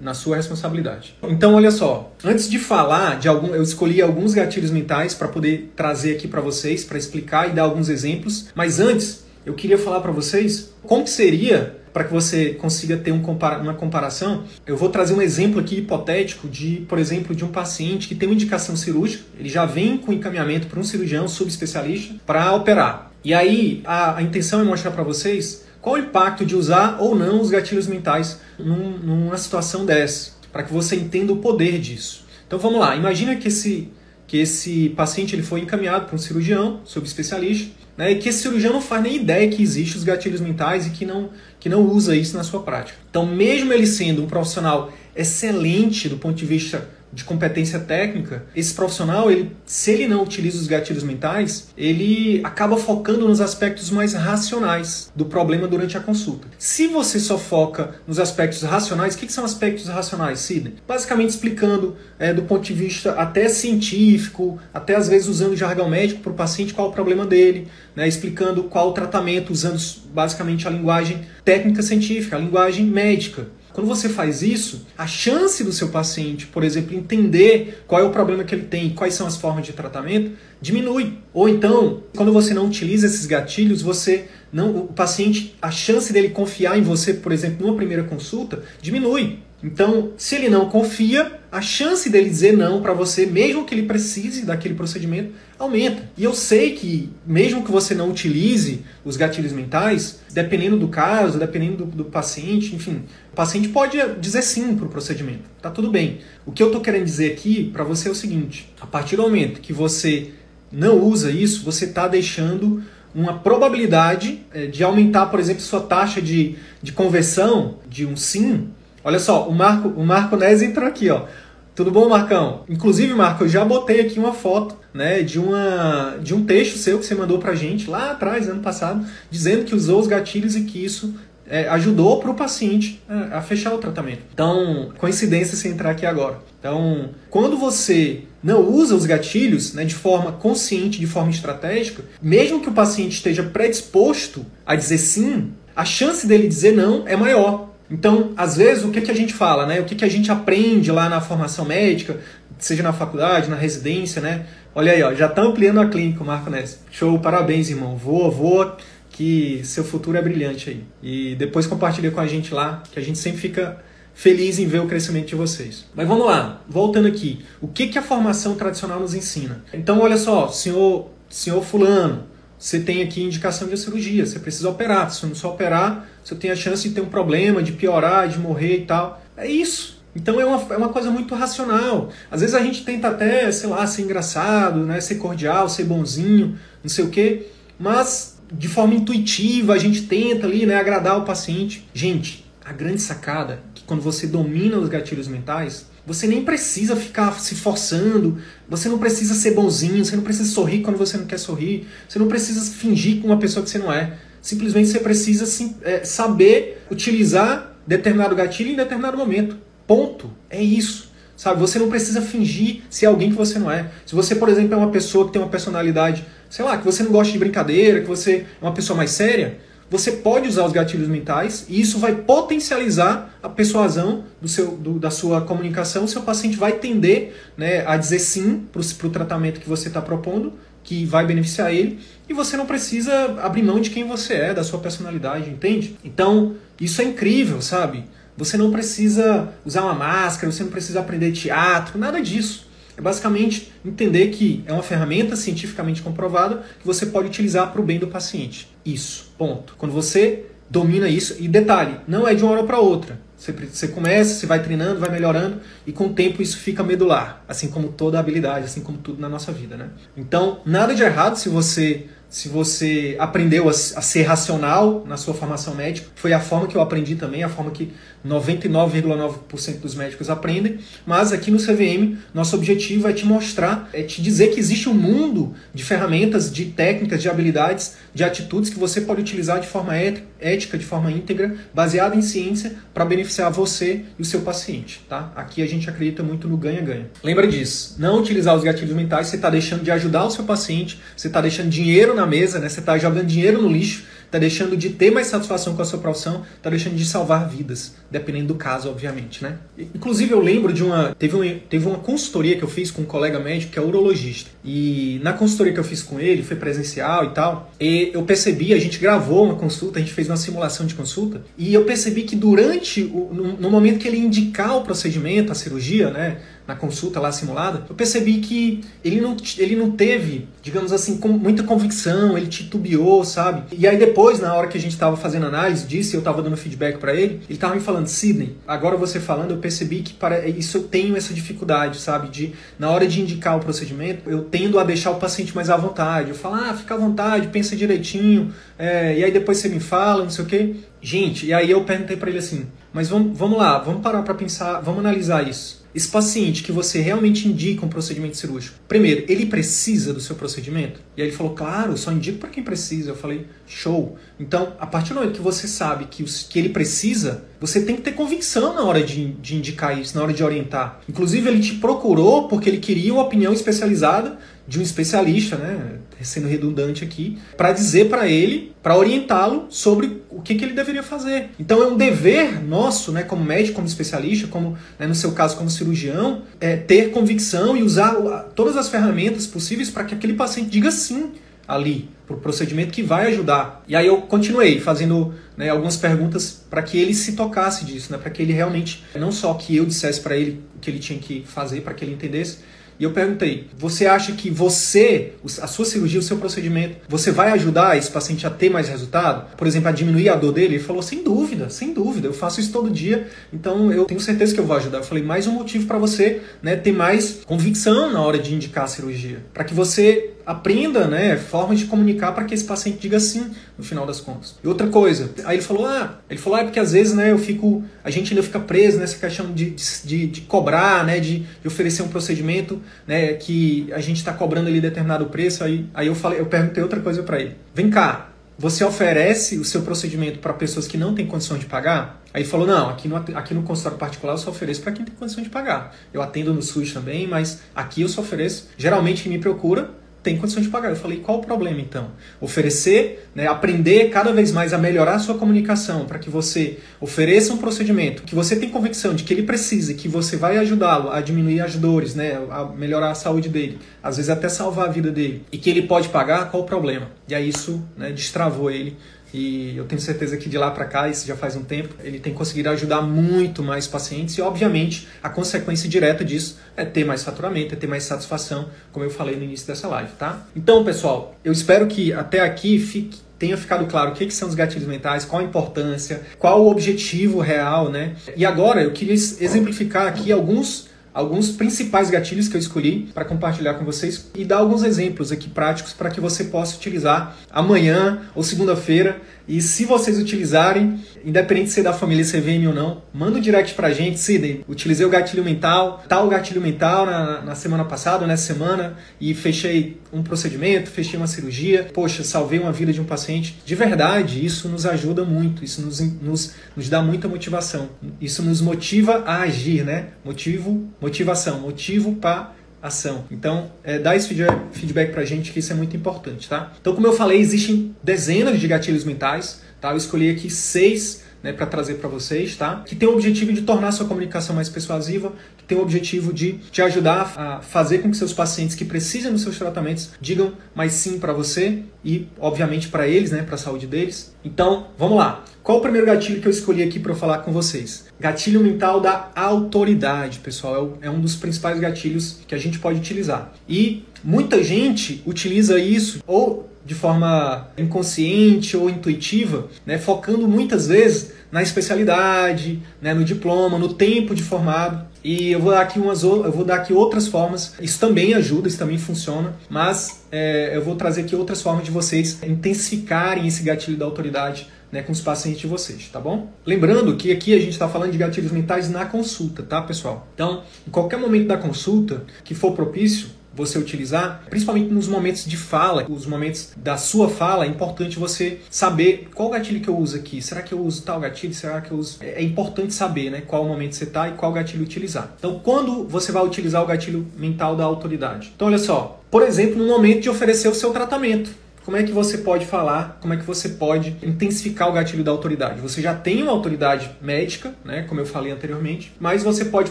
na sua responsabilidade. Então, olha só. Antes de falar de algum, eu escolhi alguns gatilhos mentais para poder trazer aqui para vocês, para explicar e dar alguns exemplos. Mas antes, eu queria falar para vocês como seria para que você consiga ter um compara uma comparação. Eu vou trazer um exemplo aqui hipotético de, por exemplo, de um paciente que tem uma indicação cirúrgica. Ele já vem com encaminhamento para um cirurgião subespecialista para operar. E aí a, a intenção é mostrar para vocês qual o impacto de usar ou não os gatilhos mentais num, numa situação dessa, para que você entenda o poder disso. Então vamos lá, imagina que esse, que esse paciente ele foi encaminhado para um cirurgião, subespecialista, né, e que esse cirurgião não faz nem ideia que existem os gatilhos mentais e que não, que não usa isso na sua prática. Então, mesmo ele sendo um profissional excelente do ponto de vista de competência técnica, esse profissional, ele, se ele não utiliza os gatilhos mentais, ele acaba focando nos aspectos mais racionais do problema durante a consulta. Se você só foca nos aspectos racionais, o que, que são aspectos racionais, Sidney? Basicamente explicando é, do ponto de vista até científico, até às vezes usando jargão médico para o paciente qual o problema dele, né, explicando qual o tratamento, usando basicamente a linguagem técnica científica, a linguagem médica. Quando você faz isso, a chance do seu paciente, por exemplo, entender qual é o problema que ele tem quais são as formas de tratamento, diminui. Ou então, quando você não utiliza esses gatilhos, você não, o paciente, a chance dele confiar em você, por exemplo, numa primeira consulta, diminui. Então, se ele não confia, a chance dele dizer não para você, mesmo que ele precise daquele procedimento, aumenta. E eu sei que, mesmo que você não utilize os gatilhos mentais, dependendo do caso, dependendo do, do paciente, enfim, o paciente pode dizer sim para o procedimento. Tá tudo bem. O que eu estou querendo dizer aqui para você é o seguinte: a partir do momento que você não usa isso, você está deixando uma probabilidade eh, de aumentar, por exemplo, sua taxa de, de conversão de um sim Olha só, o Marco, o Marco Nes entrou aqui, ó. Tudo bom, Marcão? Inclusive, Marco, eu já botei aqui uma foto, né, de uma de um texto seu que você mandou pra gente lá atrás, ano passado, dizendo que usou os gatilhos e que isso é, ajudou para o paciente a, a, fechar o tratamento. Então, coincidência você entrar aqui agora. Então, quando você não usa os gatilhos né, de forma consciente, de forma estratégica, mesmo que o paciente esteja predisposto a dizer sim, a chance dele dizer não é maior. Então, às vezes, o que, que a gente fala, né? O que, que a gente aprende lá na formação médica, seja na faculdade, na residência, né? Olha aí, ó, já está ampliando a clínica, Marco Ness. Show, parabéns, irmão. Voa, voa, que seu futuro é brilhante aí. E depois compartilha com a gente lá, que a gente sempre fica feliz em ver o crescimento de vocês. Mas vamos lá, voltando aqui. O que, que a formação tradicional nos ensina? Então, olha só, senhor, senhor fulano, você tem aqui indicação de cirurgia, você precisa operar. Se não só operar, você tem a chance de ter um problema, de piorar, de morrer e tal. É isso. Então é uma, é uma coisa muito racional. Às vezes a gente tenta até, sei lá, ser engraçado, né? ser cordial, ser bonzinho, não sei o quê, mas de forma intuitiva a gente tenta ali né, agradar o paciente. Gente, a grande sacada é que quando você domina os gatilhos mentais, você nem precisa ficar se forçando, você não precisa ser bonzinho, você não precisa sorrir quando você não quer sorrir, você não precisa fingir com uma pessoa que você não é. Simplesmente você precisa sim, é, saber utilizar determinado gatilho em determinado momento. Ponto. É isso. Sabe, você não precisa fingir ser alguém que você não é. Se você, por exemplo, é uma pessoa que tem uma personalidade, sei lá, que você não gosta de brincadeira, que você é uma pessoa mais séria, você pode usar os gatilhos mentais e isso vai potencializar a persuasão do seu, do, da sua comunicação. O seu paciente vai tender né, a dizer sim para o tratamento que você está propondo, que vai beneficiar ele, e você não precisa abrir mão de quem você é, da sua personalidade, entende? Então, isso é incrível, sabe? Você não precisa usar uma máscara, você não precisa aprender teatro, nada disso. É basicamente entender que é uma ferramenta cientificamente comprovada que você pode utilizar para o bem do paciente. Isso, ponto. Quando você domina isso, e detalhe, não é de uma hora para outra. Você, você começa, você vai treinando, vai melhorando, e com o tempo isso fica medular, assim como toda habilidade, assim como tudo na nossa vida. Né? Então, nada de errado se você se você aprendeu a, ser racional na sua formação médica, foi a forma que eu aprendi também, a forma que 99,9% dos médicos aprendem, mas aqui no CVM, nosso objetivo é te mostrar, é te dizer que existe um mundo de ferramentas, de técnicas, de habilidades, de atitudes que você pode utilizar de forma ética, de forma íntegra, baseada em ciência, para beneficiar você e o seu paciente. Tá? Aqui a gente acredita muito no ganha-ganha. Lembra disso, não utilizar os gatilhos mentais, você está deixando de ajudar o seu paciente, você está deixando dinheiro na mesa, né? você está jogando dinheiro no lixo, está deixando de ter mais satisfação com a sua profissão, está deixando de salvar vidas, dependendo do caso, obviamente, né? Inclusive eu lembro de uma teve, uma teve uma consultoria que eu fiz com um colega médico que é urologista. E na consultoria que eu fiz com ele, foi presencial e tal, e eu percebi, a gente gravou uma consulta, a gente fez uma simulação de consulta, e eu percebi que durante o no, momento que ele indicar o procedimento, a cirurgia, né, na consulta lá simulada, eu percebi que ele não, ele não teve, digamos assim, com muita convicção, ele titubeou, sabe? E aí depois, na hora que a gente estava fazendo análise disso, eu estava dando feedback para ele, ele estava me falando, Sidney, agora você falando, eu percebi que para isso eu tenho essa dificuldade, sabe? De na hora de indicar o procedimento, eu tendo a deixar o paciente mais à vontade. Eu falo, ah, fica à vontade, pensa direitinho, é, e aí depois você me fala, não sei o quê. Gente, e aí eu perguntei para ele assim, mas vamos, vamos lá, vamos parar para pensar, vamos analisar isso. Esse paciente que você realmente indica um procedimento cirúrgico, primeiro, ele precisa do seu procedimento? E aí ele falou, claro, só indico para quem precisa. Eu falei, show. Então, a partir do momento que você sabe que, os, que ele precisa, você tem que ter convicção na hora de, de indicar isso, na hora de orientar. Inclusive, ele te procurou porque ele queria uma opinião especializada de um especialista, né, sendo redundante aqui, para dizer para ele, para orientá-lo sobre o que, que, ele deveria fazer. Então é um dever nosso, né, como médico, como especialista, como né, no seu caso como cirurgião, é, ter convicção e usar todas as ferramentas possíveis para que aquele paciente diga sim ali para o procedimento que vai ajudar. E aí eu continuei fazendo né, algumas perguntas para que ele se tocasse disso, né, para que ele realmente não só que eu dissesse para ele o que ele tinha que fazer para que ele entendesse, e eu perguntei: você acha que você, a sua cirurgia, o seu procedimento, você vai ajudar esse paciente a ter mais resultado? Por exemplo, a diminuir a dor dele? Ele falou: sem dúvida, sem dúvida. Eu faço isso todo dia, então eu tenho certeza que eu vou ajudar. Eu falei: mais um motivo para você né, ter mais convicção na hora de indicar a cirurgia, para que você aprenda, né, formas de comunicar para que esse paciente diga sim no final das contas. E outra coisa, aí ele falou, ah, ele falou, ah, é porque às vezes, né, eu fico, a gente ainda fica preso nessa questão de, de, de cobrar, né, de, de, oferecer um procedimento, né, que a gente está cobrando ali determinado preço, aí, aí eu falei, eu perguntei outra coisa para ele. Vem cá, você oferece o seu procedimento para pessoas que não têm condição de pagar? Aí ele falou: não, aqui no, aqui no consultório particular eu só ofereço para quem tem condição de pagar. Eu atendo no SUS também, mas aqui eu só ofereço. Geralmente quem me procura tem condição de pagar. Eu falei, qual o problema então? Oferecer, né, aprender cada vez mais a melhorar a sua comunicação para que você ofereça um procedimento que você tem convicção de que ele precisa e que você vai ajudá-lo a diminuir as dores, né, a melhorar a saúde dele, às vezes até salvar a vida dele, e que ele pode pagar, qual o problema? E aí isso né, destravou ele e eu tenho certeza que de lá para cá, isso já faz um tempo, ele tem conseguido ajudar muito mais pacientes e, obviamente, a consequência direta disso é ter mais faturamento, é ter mais satisfação, como eu falei no início dessa live, tá? Então, pessoal, eu espero que até aqui fique tenha ficado claro o que, que são os gatilhos mentais, qual a importância, qual o objetivo real, né? E agora eu queria exemplificar aqui alguns alguns principais gatilhos que eu escolhi para compartilhar com vocês e dar alguns exemplos aqui práticos para que você possa utilizar amanhã ou segunda-feira e se vocês utilizarem, independente de ser da família CVM ou não, manda um direct pra gente, Sidney. Utilizei o gatilho mental, tal gatilho mental na, na semana passada, ou nessa semana, e fechei um procedimento, fechei uma cirurgia. Poxa, salvei uma vida de um paciente. De verdade, isso nos ajuda muito, isso nos, nos, nos dá muita motivação. Isso nos motiva a agir, né? Motivo, motivação, motivo para ação. Então, é, dá esse feedback pra gente que isso é muito importante, tá? Então, como eu falei, existem dezenas de gatilhos mentais, tá? Eu escolhi aqui seis né, para trazer para vocês, tá? Que tem o objetivo de tornar sua comunicação mais persuasiva, que tem o objetivo de te ajudar a fazer com que seus pacientes que precisam dos seus tratamentos digam mais sim para você e, obviamente, para eles, né, para a saúde deles. Então, vamos lá. Qual o primeiro gatilho que eu escolhi aqui para falar com vocês? Gatilho mental da autoridade, pessoal. É, é um dos principais gatilhos que a gente pode utilizar. E muita gente utiliza isso ou de forma inconsciente ou intuitiva, né, focando muitas vezes na especialidade, né, no diploma, no tempo de formado. E eu vou dar aqui umas eu vou dar aqui outras formas. Isso também ajuda, isso também funciona, mas é, eu vou trazer aqui outras formas de vocês intensificarem esse gatilho da autoridade né, com os pacientes de vocês, tá bom? Lembrando que aqui a gente está falando de gatilhos mentais na consulta, tá, pessoal? Então, em qualquer momento da consulta que for propício, você utilizar, principalmente nos momentos de fala, os momentos da sua fala, é importante você saber qual gatilho que eu uso aqui. Será que eu uso tal gatilho? Será que eu uso. É, é importante saber, né? Qual momento você está e qual gatilho utilizar. Então, quando você vai utilizar o gatilho mental da autoridade? Então, olha só. Por exemplo, no momento de oferecer o seu tratamento. Como é que você pode falar, como é que você pode intensificar o gatilho da autoridade? Você já tem uma autoridade médica, né, como eu falei anteriormente, mas você pode,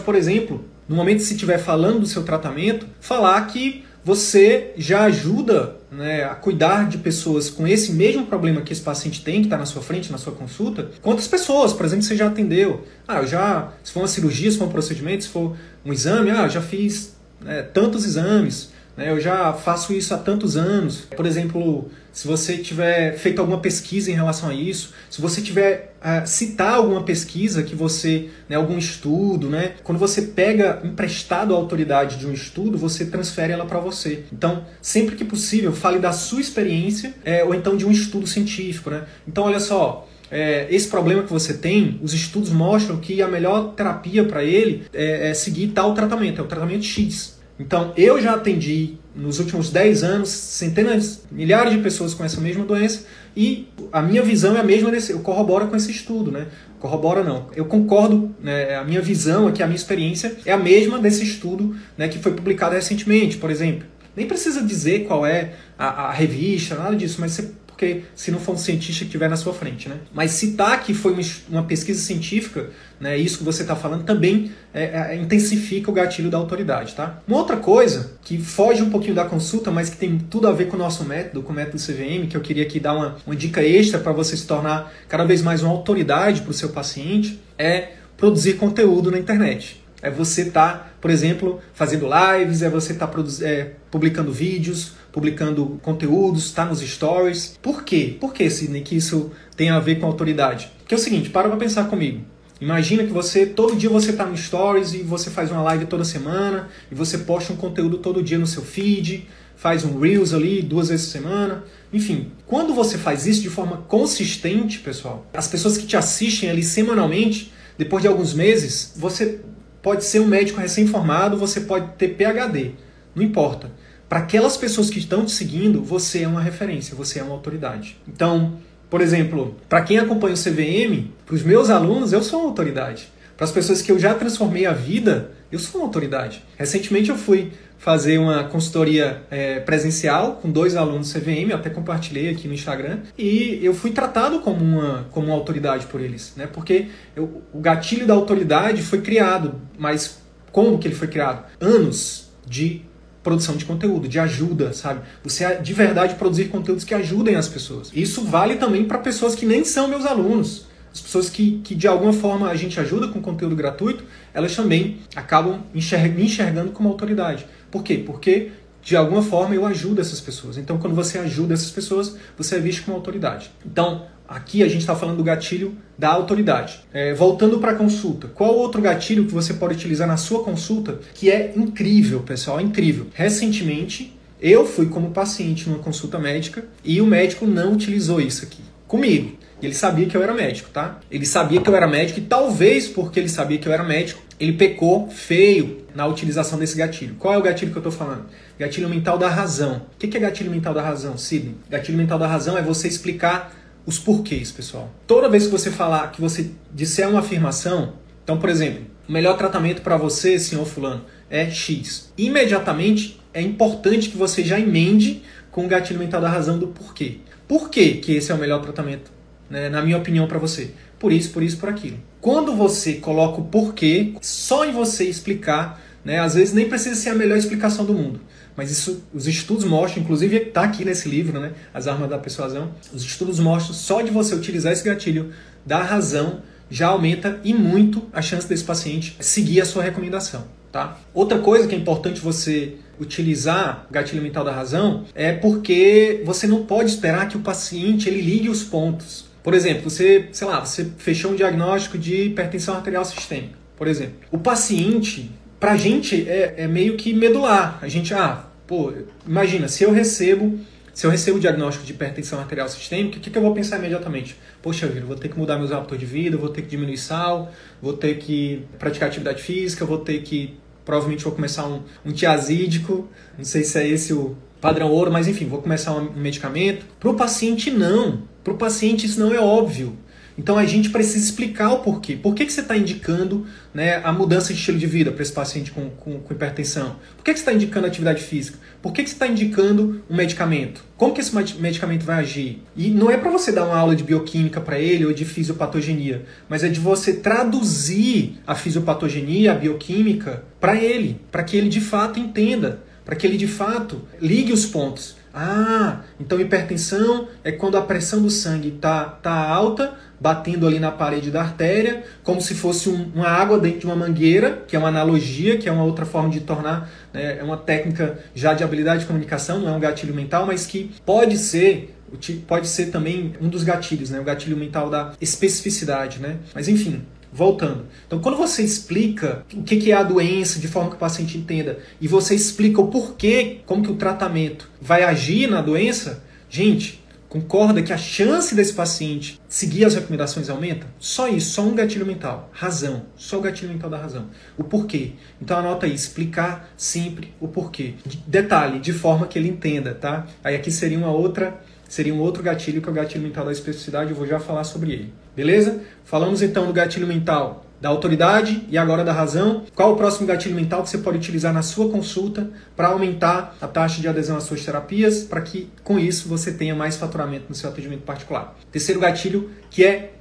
por exemplo, no momento que se estiver falando do seu tratamento, falar que você já ajuda né, a cuidar de pessoas com esse mesmo problema que esse paciente tem, que está na sua frente, na sua consulta. Quantas pessoas, por exemplo, você já atendeu? Ah, eu já, se for uma cirurgia, se for um procedimento, se for um exame, ah, eu já fiz né, tantos exames. Né? Eu já faço isso há tantos anos. Por exemplo, se você tiver feito alguma pesquisa em relação a isso, se você tiver uh, citar alguma pesquisa que você, né, algum estudo, né? Quando você pega emprestado a autoridade de um estudo, você transfere ela para você. Então, sempre que possível, fale da sua experiência é, ou então de um estudo científico, né? Então, olha só, é, esse problema que você tem, os estudos mostram que a melhor terapia para ele é, é, seguir tal tratamento, é o tratamento X. Então, eu já atendi nos últimos 10 anos centenas, milhares de pessoas com essa mesma doença e a minha visão é a mesma desse, eu corroboro com esse estudo, né? Corrobora não. Eu concordo, né? A minha visão aqui, a minha experiência é a mesma desse estudo, né, que foi publicado recentemente, por exemplo. Nem precisa dizer qual é a, a revista, nada disso, mas você porque se não for um cientista que estiver na sua frente, né? Mas citar que foi uma, pesquisa científica, né, isso que você está falando, também é, é, intensifica o gatilho da autoridade, tá? Uma outra coisa que foge um pouquinho da consulta, mas que tem tudo a ver com o nosso método, com o método CVM, que eu queria aqui dar uma, uma dica extra para você se tornar cada vez mais uma autoridade para o seu paciente, é produzir conteúdo na internet. É você estar, tá, por exemplo, fazendo lives, é você estar tá é, publicando vídeos, publicando conteúdos, está nos stories. Por quê? Por que, Sidney, que isso tem a ver com autoridade? Porque é o seguinte, para pra pensar comigo. Imagina que você, todo dia você está no stories e você faz uma live toda semana e você posta um conteúdo todo dia no seu feed, faz um Reels ali duas vezes por semana. Enfim, quando você faz isso de forma consistente, pessoal, as pessoas que te assistem ali semanalmente, depois de alguns meses, você pode ser um médico recém-formado, você pode ter PhD, não importa. Para aquelas pessoas que estão te seguindo, você é uma referência, você é uma autoridade. Então, por exemplo, para quem acompanha o CVM, para os meus alunos, eu sou uma autoridade. Para as pessoas que eu já transformei a vida, eu sou uma autoridade. Recentemente eu fui fazer uma consultoria é, presencial com dois alunos CVM, eu até compartilhei aqui no Instagram, e eu fui tratado como uma, como uma autoridade por eles, né? Porque eu, o gatilho da autoridade foi criado, mas como que ele foi criado? Anos de produção de conteúdo, de ajuda, sabe? Você de verdade produzir conteúdos que ajudem as pessoas. Isso vale também para pessoas que nem são meus alunos. As pessoas que, que de alguma forma a gente ajuda com conteúdo gratuito, elas também acabam me enxergando como autoridade. Por quê? Porque de alguma forma eu ajudo essas pessoas. Então, quando você ajuda essas pessoas, você é visto como autoridade. Então, aqui a gente está falando do gatilho da autoridade. É, voltando para a consulta, qual outro gatilho que você pode utilizar na sua consulta que é incrível, pessoal? É incrível. Recentemente, eu fui como paciente numa consulta médica e o médico não utilizou isso aqui comigo. Ele sabia que eu era médico, tá? Ele sabia que eu era médico e talvez porque ele sabia que eu era médico, ele pecou feio na utilização desse gatilho. Qual é o gatilho que eu estou falando? Gatilho mental da razão. O que é gatilho mental da razão, Sidney? Gatilho mental da razão é você explicar os porquês, pessoal. Toda vez que você falar, que você disser uma afirmação, então, por exemplo, o melhor tratamento para você, senhor fulano, é X. Imediatamente é importante que você já emende com o gatilho mental da razão do porquê. Por que, que esse é o melhor tratamento, né, na minha opinião, para você? Por isso, por isso, por aquilo. Quando você coloca o porquê, só em você explicar, né, às vezes nem precisa ser a melhor explicação do mundo. Mas isso, os estudos mostram, inclusive está aqui nesse livro, né, As Armas da Persuasão, os estudos mostram só de você utilizar esse gatilho da razão já aumenta e muito a chance desse paciente seguir a sua recomendação. Tá? Outra coisa que é importante você utilizar gatilho mental da razão é porque você não pode esperar que o paciente ele ligue os pontos. Por exemplo, você, sei lá, você fechou um diagnóstico de hipertensão arterial sistêmica, por exemplo. O paciente, pra gente, é, é meio que medular. A gente, ah, pô, imagina, se eu recebo se eu recebo o diagnóstico de hipertensão arterial sistêmica, o que, que eu vou pensar imediatamente? Poxa vida, vou ter que mudar meus hábitos de vida, vou ter que diminuir sal, vou ter que praticar atividade física, vou ter que provavelmente vou começar um, um tiazídico, não sei se é esse o padrão ouro, mas enfim, vou começar um medicamento. Para o paciente, não. Para o paciente, isso não é óbvio. Então a gente precisa explicar o porquê. Por que, que você está indicando né, a mudança de estilo de vida para esse paciente com, com, com, hipertensão? Por que, que você está indicando atividade física? Por que, que você está indicando um medicamento? Como que esse medicamento vai agir? E não é para você dar uma aula de bioquímica para ele ou de fisiopatogenia, mas é de você traduzir a fisiopatogenia, a bioquímica, para ele, para que ele de fato entenda, para que ele de fato ligue os pontos. Ah, então hipertensão é quando a pressão do sangue está tá alta, batendo ali na parede da artéria, como se fosse um, uma água dentro de uma mangueira, que é uma analogia, que é uma outra forma de tornar, né, é uma técnica já de habilidade de comunicação, não é um gatilho mental, mas que pode ser pode ser também um dos gatilhos, né, o gatilho mental da especificidade, né? Mas enfim, Voltando. Então, quando você explica o que é a doença de forma que o paciente entenda e você explica o porquê, como que o tratamento vai agir na doença, gente, concorda que a chance desse paciente seguir as recomendações aumenta? Só isso, só um gatilho mental. Razão. Só o gatilho mental da razão. O porquê. Então anota aí, explicar sempre o porquê. Detalhe, de forma que ele entenda, tá? Aí aqui seria uma outra seria um outro gatilho que é o gatilho mental da especificidade, eu vou já falar sobre ele. Beleza? Falamos então do gatilho mental da autoridade e agora da razão. Qual o próximo gatilho mental que você pode utilizar na sua consulta para aumentar a taxa de adesão às suas terapias, para que com isso você tenha mais faturamento no seu atendimento particular? Terceiro gatilho que é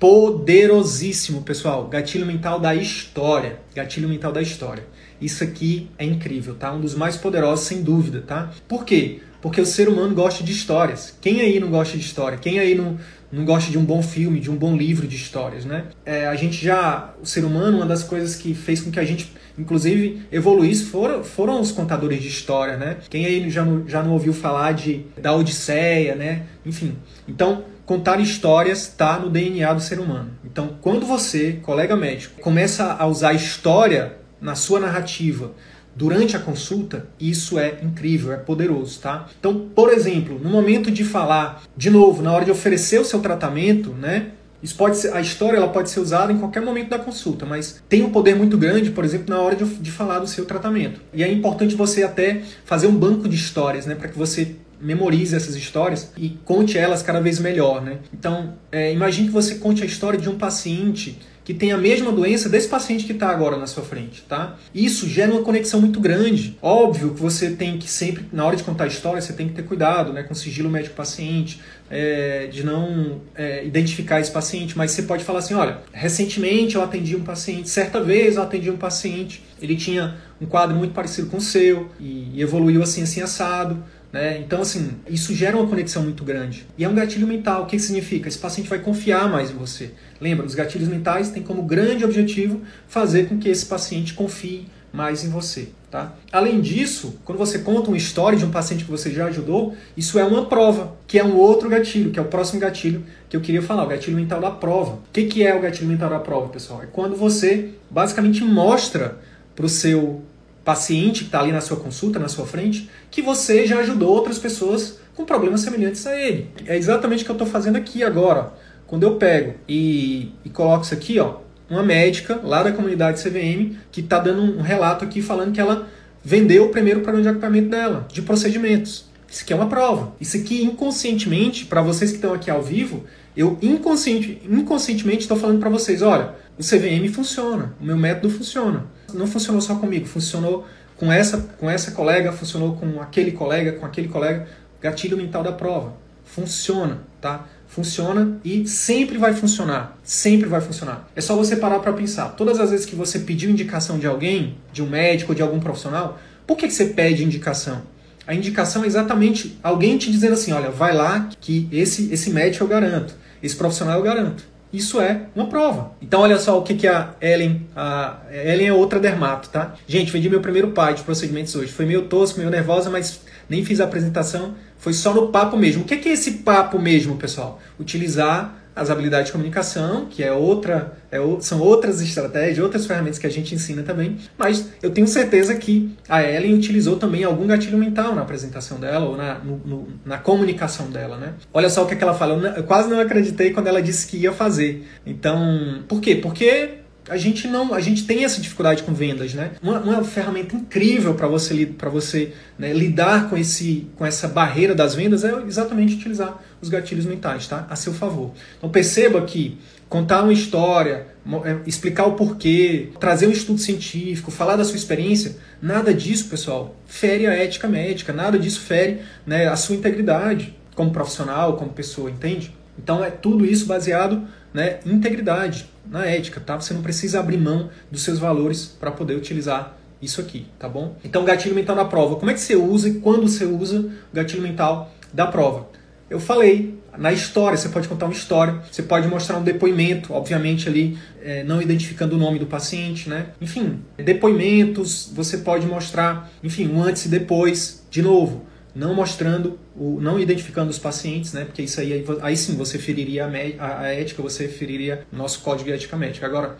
poderosíssimo, pessoal. Gatilho mental da história. Gatilho mental da história. Isso aqui é incrível, tá? Um dos mais poderosos, sem dúvida, tá? Por quê? Porque o ser humano gosta de histórias. Quem aí não gosta de história? Quem aí não, não gosta de um bom filme, de um bom livro de histórias, né? É, a gente já, o ser humano, uma das coisas que fez com que a gente, inclusive, evoluísse foram, foram os contadores de história, né? Quem aí já não, já não ouviu falar de, da Odisseia, né? Enfim, então, contar histórias está no DNA do ser humano. Então, quando você, colega médico, começa a usar história na sua narrativa, durante a consulta, isso é incrível, é poderoso, tá? Então, por exemplo, no momento de falar, de novo, na hora de oferecer o seu tratamento, né? Isso pode ser, a história ela pode ser usada em qualquer momento da consulta, mas tem um poder muito grande, por exemplo, na hora de, de falar do seu tratamento. E é importante você até fazer um banco de histórias, né, para que você memorize essas histórias e conte elas cada vez melhor, né? Então, é, imagine que você conte a história de um paciente que tem a mesma doença desse paciente que está agora na sua frente, tá? Isso gera uma conexão muito grande. Óbvio que você tem que sempre, na hora de contar a história, você tem que ter cuidado, né, com sigilo médico-paciente, é, de não é, identificar esse paciente, mas você pode falar assim, olha, recentemente eu atendi um paciente, certa vez eu atendi um paciente, ele tinha um quadro muito parecido com o seu e, evoluiu assim, assim, assado, né? Então, assim, isso gera uma conexão muito grande. E é um gatilho mental. O que, que significa? Esse paciente vai confiar mais em você. Lembra, os gatilhos mentais têm como grande objetivo fazer com que esse paciente confie mais em você. Tá? Além disso, quando você conta uma história de um paciente que você já ajudou, isso é uma prova, que é um outro gatilho, que é o próximo gatilho que eu queria falar, o gatilho mental da prova. O que, que é o gatilho mental da prova, pessoal? É quando você basicamente mostra para o seu paciente que está ali na sua consulta, na sua frente, que você já ajudou outras pessoas com problemas semelhantes a ele. É exatamente o que eu estou fazendo aqui agora. Quando eu pego e, e coloco isso aqui, ó, uma médica lá da comunidade CVM que está dando um relato aqui falando que ela vendeu o primeiro programa de equipamento dela, de procedimentos. Isso aqui é uma prova. Isso aqui, inconscientemente, para vocês que estão aqui ao vivo, eu inconsciente, inconscientemente estou falando para vocês, olha, o CVM funciona, o meu método funciona. Não funcionou só comigo, funcionou com essa, com essa colega, funcionou com aquele colega, com aquele colega. Gatilho mental da prova. Funciona, tá? Funciona e sempre vai funcionar. Sempre vai funcionar. É só você parar para pensar. Todas as vezes que você pediu indicação de alguém, de um médico, de algum profissional, por que, que você pede indicação? A indicação é exatamente alguém te dizendo assim, olha, vai lá que esse, esse médico eu garanto, esse profissional eu garanto. Isso é uma prova. Então olha só o que, que a Ellen, a Ellen é outra dermato, tá? Gente, vendi meu primeiro pai de procedimentos hoje. Foi meio tosco, meio nervosa, mas nem fiz a apresentação. Foi só no papo mesmo. O que, que é esse papo mesmo, pessoal? Utilizar as habilidades de comunicação, que é outra, é, são outras estratégias, outras ferramentas que a gente ensina também, mas eu tenho certeza que a Ellen utilizou também algum gatilho mental na apresentação dela ou na, no, no, na comunicação dela, né? Olha só o que, é que ela fala, eu, eu quase não acreditei quando ela disse que ia fazer. Então, por quê? Porque a gente não a gente tem essa dificuldade com vendas né? Uma, uma ferramenta incrível para você para você né, lidar com esse com essa barreira das vendas é exatamente utilizar os gatilhos mentais tá? A seu favor. Então perceba que contar uma história é, explicar o porquê trazer um estudo científico falar da sua experiência nada disso pessoal fere a ética médica nada disso fere né, a sua integridade como profissional como pessoa entende? Então é tudo isso baseado né, em integridade na ética, tá? Você não precisa abrir mão dos seus valores para poder utilizar isso aqui, tá bom? Então, gatilho mental da prova. Como é que você usa e quando você usa o gatilho mental da prova? Eu falei na história, você pode contar uma história, você pode mostrar um depoimento, obviamente ali é, não identificando o nome do paciente, né? Enfim, depoimentos, você pode mostrar, enfim, um antes e depois, de novo, não mostrando, o, não identificando os pacientes, né? Porque isso aí, aí sim você feriria a, a, ética, você feriria o nosso código de ética médica. Agora,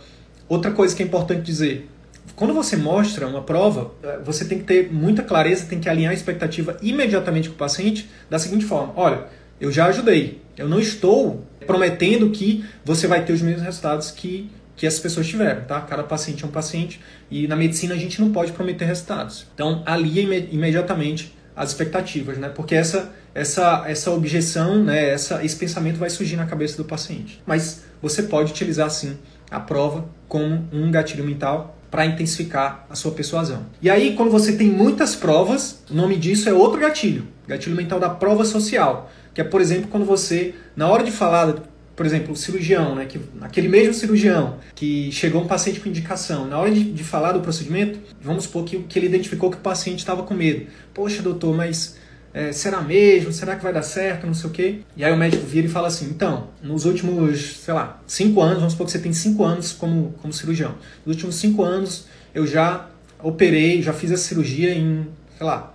outra coisa que é importante dizer, quando você mostra uma prova, eh, você tem que ter muita clareza, tem que alinhar a expectativa imediatamente com o paciente da seguinte forma: olha, eu já ajudei, eu não estou prometendo que você vai ter os mesmos resultados que, que essas pessoas tiveram, tá? Cada paciente é um paciente e na medicina a gente não pode prometer resultados. Então, alia imediatamente as expectativas, né? Porque essa essa essa objeção, né, essa esse pensamento vai surgir na cabeça do paciente. Mas você pode utilizar sim a prova como um gatilho mental para intensificar a sua persuasão. E aí, quando você tem muitas provas, o nome disso é outro gatilho, gatilho mental da prova social, que é, por exemplo, quando você, na hora de falar por exemplo, o cirurgião, né, que, aquele mesmo cirurgião que chegou um paciente com indicação, na hora de, de falar do procedimento, vamos supor que, que ele identificou que o paciente estava com medo. Poxa, doutor, mas é, será mesmo? Será que vai dar certo? Não sei o quê. E aí o médico vira e fala assim: então, nos últimos, sei lá, cinco anos, vamos supor que você tem cinco anos como, como cirurgião. Nos últimos cinco anos eu já operei, já fiz a cirurgia em, sei lá,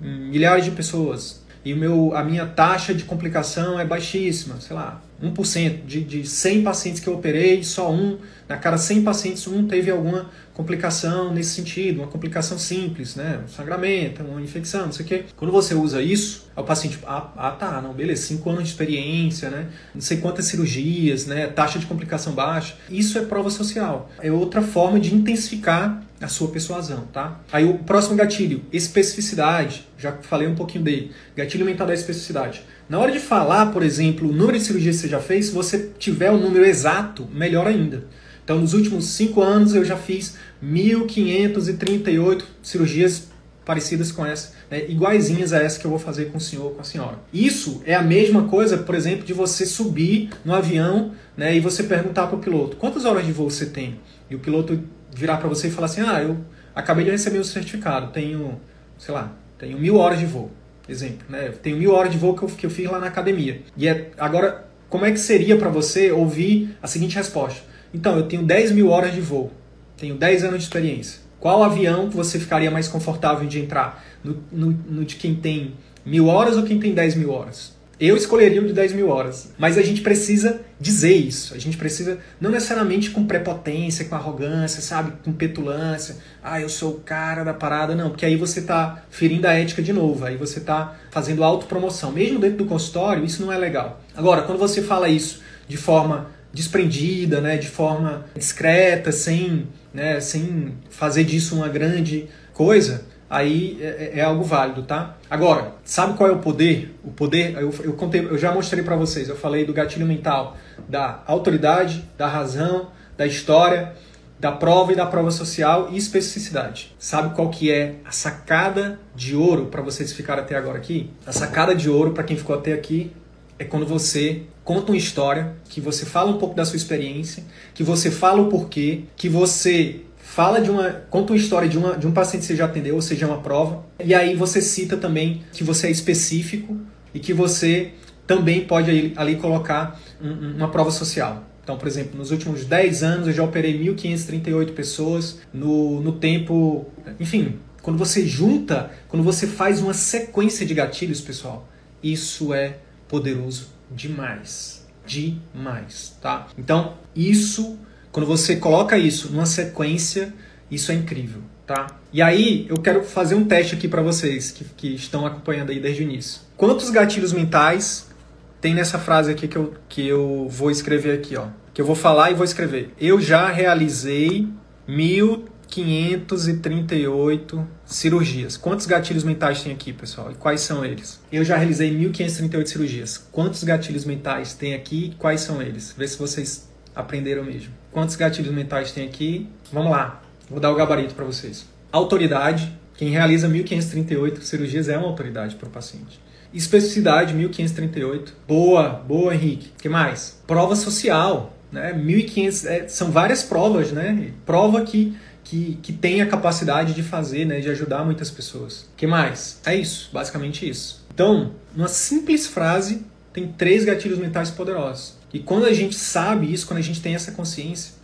em milhares de pessoas e o meu, a minha taxa de complicação é baixíssima, sei lá, 1%. De, de 100 pacientes que eu operei, só um, na cada 100 pacientes, um teve alguma complicação nesse sentido, uma complicação simples, né? Um sangramento, uma infecção, não sei o quê. Quando você usa isso, o paciente, ah, ah tá, não, beleza, 5 anos de experiência, né? Não sei quantas cirurgias, né? Taxa de complicação baixa. Isso é prova social. É outra forma de intensificar a sua persuasão, tá? Aí o próximo gatilho, especificidade. Já falei um pouquinho dele. Gatilho mental da especificidade. Na hora de falar, por exemplo, o número de cirurgias que você já fez, se você tiver o número exato, melhor ainda. Então, nos últimos cinco anos, eu já fiz 1.538 cirurgias parecidas com essa, né, iguaizinhas a essa que eu vou fazer com o senhor, com a senhora. Isso é a mesma coisa, por exemplo, de você subir no avião né, e você perguntar para o piloto quantas horas de voo você tem. E o piloto virar para você e falar assim, ah, eu acabei de receber o certificado, tenho, sei lá, tenho mil horas de voo, exemplo, né? tenho mil horas de voo que eu, que eu fiz lá na academia. E é, agora, como é que seria para você ouvir a seguinte resposta? Então, eu tenho 10 mil horas de voo, tenho 10 anos de experiência. Qual avião você ficaria mais confortável de entrar? No, no, no, de quem tem mil horas ou quem tem 10 mil horas? Eu escolheria o de 10 mil horas. Mas a gente precisa dizer isso. A gente precisa, não necessariamente com prepotência, com arrogância, sabe? Com petulância. Ah, eu sou o cara da parada. Não, porque aí você está ferindo a ética de novo. Aí você está fazendo autopromoção. Mesmo dentro do consultório, isso não é legal. Agora, quando você fala isso de forma desprendida, né, de forma discreta, sem, né, sem fazer disso uma grande coisa, aí é, é, é algo válido, tá? Agora, sabe qual é o poder? O poder, eu, eu, contei, eu já mostrei para vocês, eu falei do gatilho mental, da autoridade, da razão, da história, da prova e da prova social e especificidade. Sabe qual que é a sacada de ouro para vocês ficarem até agora aqui? A sacada de ouro para quem ficou até aqui é quando você conta uma história, que você fala um pouco da sua experiência, que você fala o porquê, que você fala de uma conta uma história de, uma, de um paciente que você já atendeu, ou seja, uma prova, e aí você cita também que você é específico e que você também pode ali, ali colocar um, uma prova social. Então, por exemplo, nos últimos 10 anos eu já operei 1.538 pessoas no, no tempo. Enfim, quando você junta, quando você faz uma sequência de gatilhos, pessoal, isso é poderoso demais. Demais, tá? Então, isso, quando você coloca isso numa sequência, isso é incrível, tá? E aí, eu quero fazer um teste aqui para vocês que, que estão acompanhando aí desde o início. Quantos gatilhos mentais tem nessa frase aqui que eu, que eu vou escrever aqui, ó? Que eu vou falar e vou escrever. Eu já realizei mil 538 cirurgias. Quantos gatilhos mentais tem aqui, pessoal? E quais são eles? Eu já realizei 1.538 cirurgias. Quantos gatilhos mentais tem aqui quais são eles? Vê se vocês aprenderam mesmo. Quantos gatilhos mentais tem aqui? Vamos lá. Vou dar o gabarito para vocês. Autoridade. Quem realiza 1.538 cirurgias é uma autoridade para o paciente. Especificidade, 1.538. Boa, boa, Henrique. O que mais? Prova social. Né? 1.500, é, são várias provas, né? Prova que que, que tem a capacidade de fazer, né, de ajudar muitas pessoas. que mais? É isso, basicamente isso. Então, uma simples frase tem três gatilhos mentais poderosos. E quando a gente sabe isso, quando a gente tem essa consciência,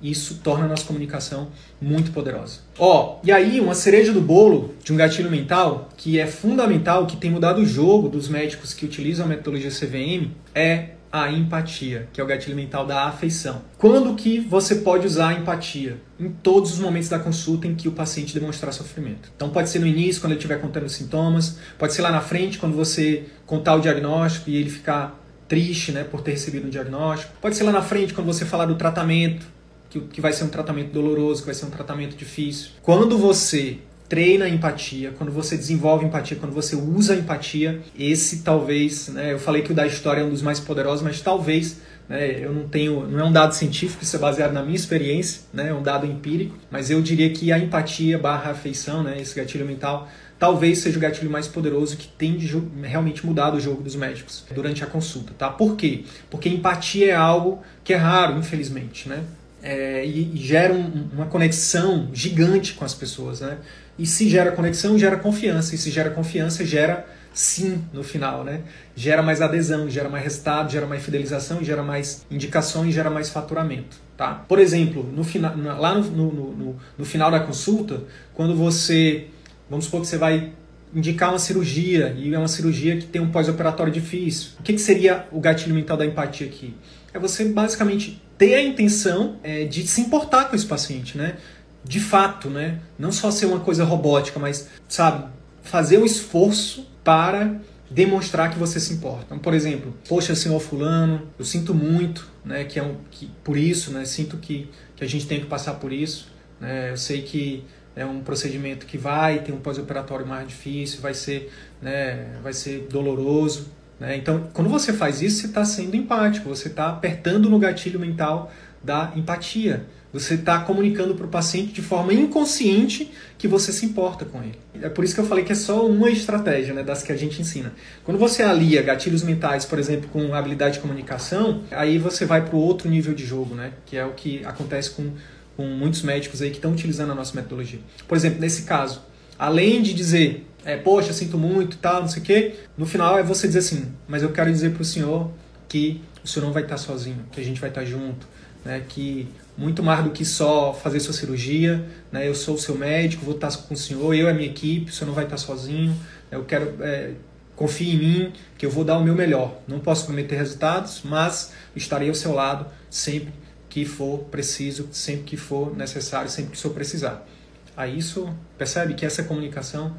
isso torna a nossa comunicação muito poderosa. Ó, e aí uma cereja do bolo de um gatilho mental que é fundamental, que tem mudado o jogo dos médicos que utilizam a metodologia CVM, é a empatia, que é o gatilho mental da afeição. Quando que você pode usar a empatia? Em todos os momentos da consulta em que o paciente demonstrar sofrimento. Então pode ser no início, quando ele estiver contando os sintomas, pode ser lá na frente, quando você contar o diagnóstico e ele ficar triste né, por ter recebido um diagnóstico. Pode ser lá na frente, quando você falar do tratamento, que, que vai ser um tratamento doloroso, que vai ser um tratamento difícil. Quando você treina a empatia, quando você desenvolve empatia, quando você usa a empatia, esse talvez, né, eu falei que o da história é um dos mais poderosos, mas talvez, né, eu não tenho, não é um dado científico, isso é baseado na minha experiência, né, é um dado empírico, mas eu diria que a empatia barra afeição, né, esse gatilho mental, talvez seja o gatilho mais poderoso que tem realmente mudado o jogo dos médicos durante a consulta, tá? Por quê? Porque empatia é algo que é raro, infelizmente, né? É, e, e, gera um, uma conexão gigante com as pessoas, né? E se gera conexão, gera confiança. E se gera confiança, gera sim no final, né? Gera mais adesão, gera mais resultado, gera mais fidelização, gera mais indicações, gera mais faturamento, tá? Por exemplo, no final, lá no, no, no, no final da consulta, quando você, vamos supor que você vai indicar uma cirurgia e é uma cirurgia que tem um pós-operatório difícil. O que, que seria o gatilho mental da empatia aqui? É você basicamente ter a intenção é, de se importar com esse paciente, né? De fato, né? Não só ser uma coisa robótica, mas, sabe, fazer o esforço para demonstrar que você se importa. Então, por exemplo, poxa, senhor fulano, eu sinto muito, né, que é um, que, por isso, né, sinto que, que a gente tem que passar por isso, né, eu sei que é um procedimento que vai ter um pós-operatório mais difícil, vai ser, né, vai ser doloroso, né, então quando você faz isso, você está sendo empático, você está apertando no gatilho mental da empatia, você está comunicando para o paciente de forma inconsciente que você se importa com ele. É por isso que eu falei que é só uma estratégia né, das que a gente ensina. Quando você alia gatilhos mentais, por exemplo, com habilidade de comunicação, aí você vai para o outro nível de jogo, né, que é o que acontece com, com muitos médicos aí que estão utilizando a nossa metodologia. Por exemplo, nesse caso, além de dizer, é, poxa, sinto muito e tal, não sei o quê, no final é você dizer assim, mas eu quero dizer para o senhor que o senhor não vai estar sozinho, que a gente vai estar junto, né, que muito mais do que só fazer sua cirurgia, né, eu sou o seu médico, vou estar com o senhor, eu e a minha equipe, o senhor não vai estar sozinho, né, eu quero, é, confie em mim, que eu vou dar o meu melhor. Não posso prometer resultados, mas estarei ao seu lado sempre que for preciso, sempre que for necessário, sempre que o senhor precisar. Aí isso, percebe que essa comunicação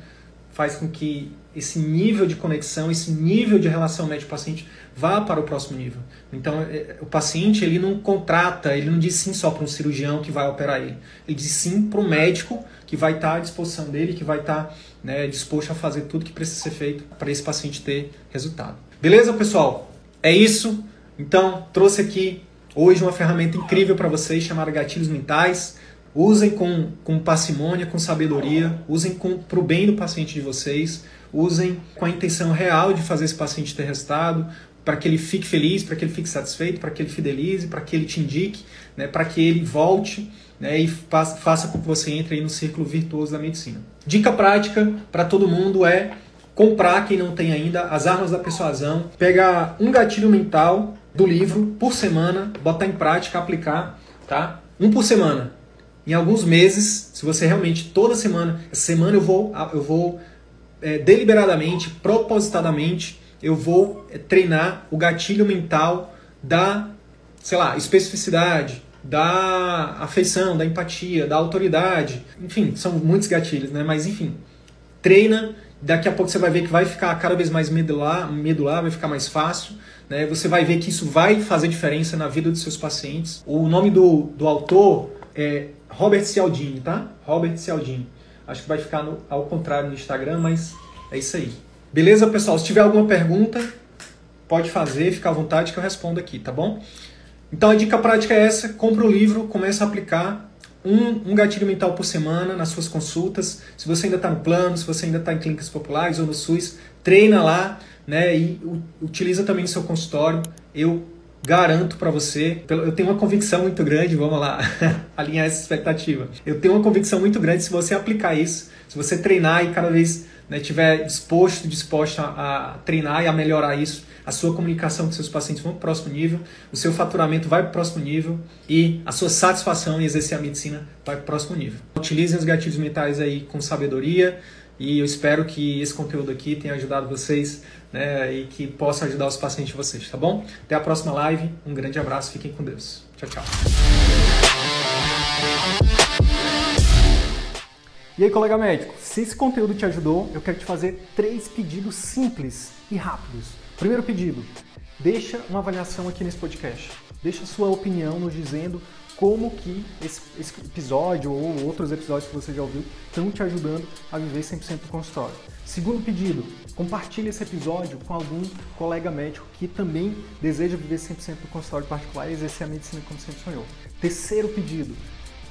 faz com que esse nível de conexão, esse nível de relação médico-paciente vá para o próximo nível. Então, é, o paciente ele não contrata, ele não diz sim só para um cirurgião que vai operar ele. Ele diz sim para o médico que vai estar à disposição dele, que vai estar né, disposto a fazer tudo que precisa ser feito para esse paciente ter resultado. Beleza, pessoal? É isso. Então, trouxe aqui hoje uma ferramenta incrível para vocês chamada Gatilhos Mentais. Usem com, com parcimônia, com sabedoria, usem para o bem do paciente de vocês, usem com a intenção real de fazer esse paciente ter resultado, para que ele fique feliz, para que ele fique satisfeito, para que ele fidelize, para que ele te indique, né, para que ele volte né, e faça, com que você entre aí no círculo virtuoso da medicina. Dica prática para todo mundo é comprar, quem não tem ainda, as armas da persuasão, pegar um gatilho mental do livro por semana, botar em prática, aplicar, tá? Um por semana em alguns meses, se você realmente toda semana, essa semana eu vou, eu vou é, deliberadamente, propositadamente, eu vou é, treinar o gatilho mental da, sei lá, especificidade, da afeição, da empatia, da autoridade. Enfim, são muitos gatilhos, né? Mas enfim, treina. Daqui a pouco você vai ver que vai ficar cada vez mais medular, medular vai ficar mais fácil. Né? Você vai ver que isso vai fazer diferença na vida dos seus pacientes. O nome do, do autor é Robert Cialdini, tá? Robert Cialdini. Acho que vai ficar no, ao contrário no Instagram, mas é isso aí. Beleza, pessoal? Se tiver alguma pergunta, pode fazer, fica à vontade que eu respondo aqui, tá bom? Então a dica prática é essa: compra o livro, começa a aplicar um, um gatilho mental por semana nas suas consultas. Se você ainda está no plano, se você ainda está em clínicas populares ou no SUS, treina lá, né? E utiliza também no seu consultório. Eu garanto para você, eu tenho uma convicção muito grande, vamos lá, [laughs] alinhar essa expectativa. Eu tenho uma convicção muito grande se você aplicar isso, se você treinar e cada vez né, tiver disposto, disposto a, treinar e a melhorar isso, a sua comunicação com seus pacientes vai para o próximo nível, o seu faturamento vai para o próximo nível e a sua satisfação em exercer a medicina vai para o próximo nível. Utilizem os gatilhos mentais aí com sabedoria e eu espero que esse conteúdo aqui tenha ajudado vocês né, e que possa ajudar os pacientes de vocês, tá bom? Até a próxima live, um grande abraço, fiquem com Deus. Tchau, tchau. E aí, colega médico, se esse conteúdo te ajudou, eu quero te fazer três pedidos simples e rápidos. Primeiro pedido, deixa uma avaliação aqui nesse podcast. Deixa sua opinião nos dizendo como que esse, esse, episódio ou outros episódios que você já ouviu estão te ajudando a viver 100% do consultório. Segundo pedido, Compartilhe esse episódio com algum colega médico que também deseja viver 100% no consultório particular e exercer a medicina como sempre sonhou. Terceiro pedido,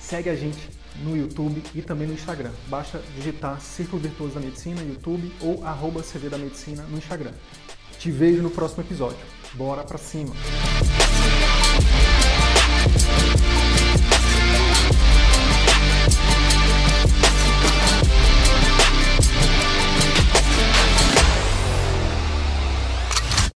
segue a gente no YouTube e também no Instagram. Basta digitar Círculo Virtuoso da Medicina, YouTube ou arroba CV da Medicina no Instagram. Te vejo no próximo episódio. Bora pra cima!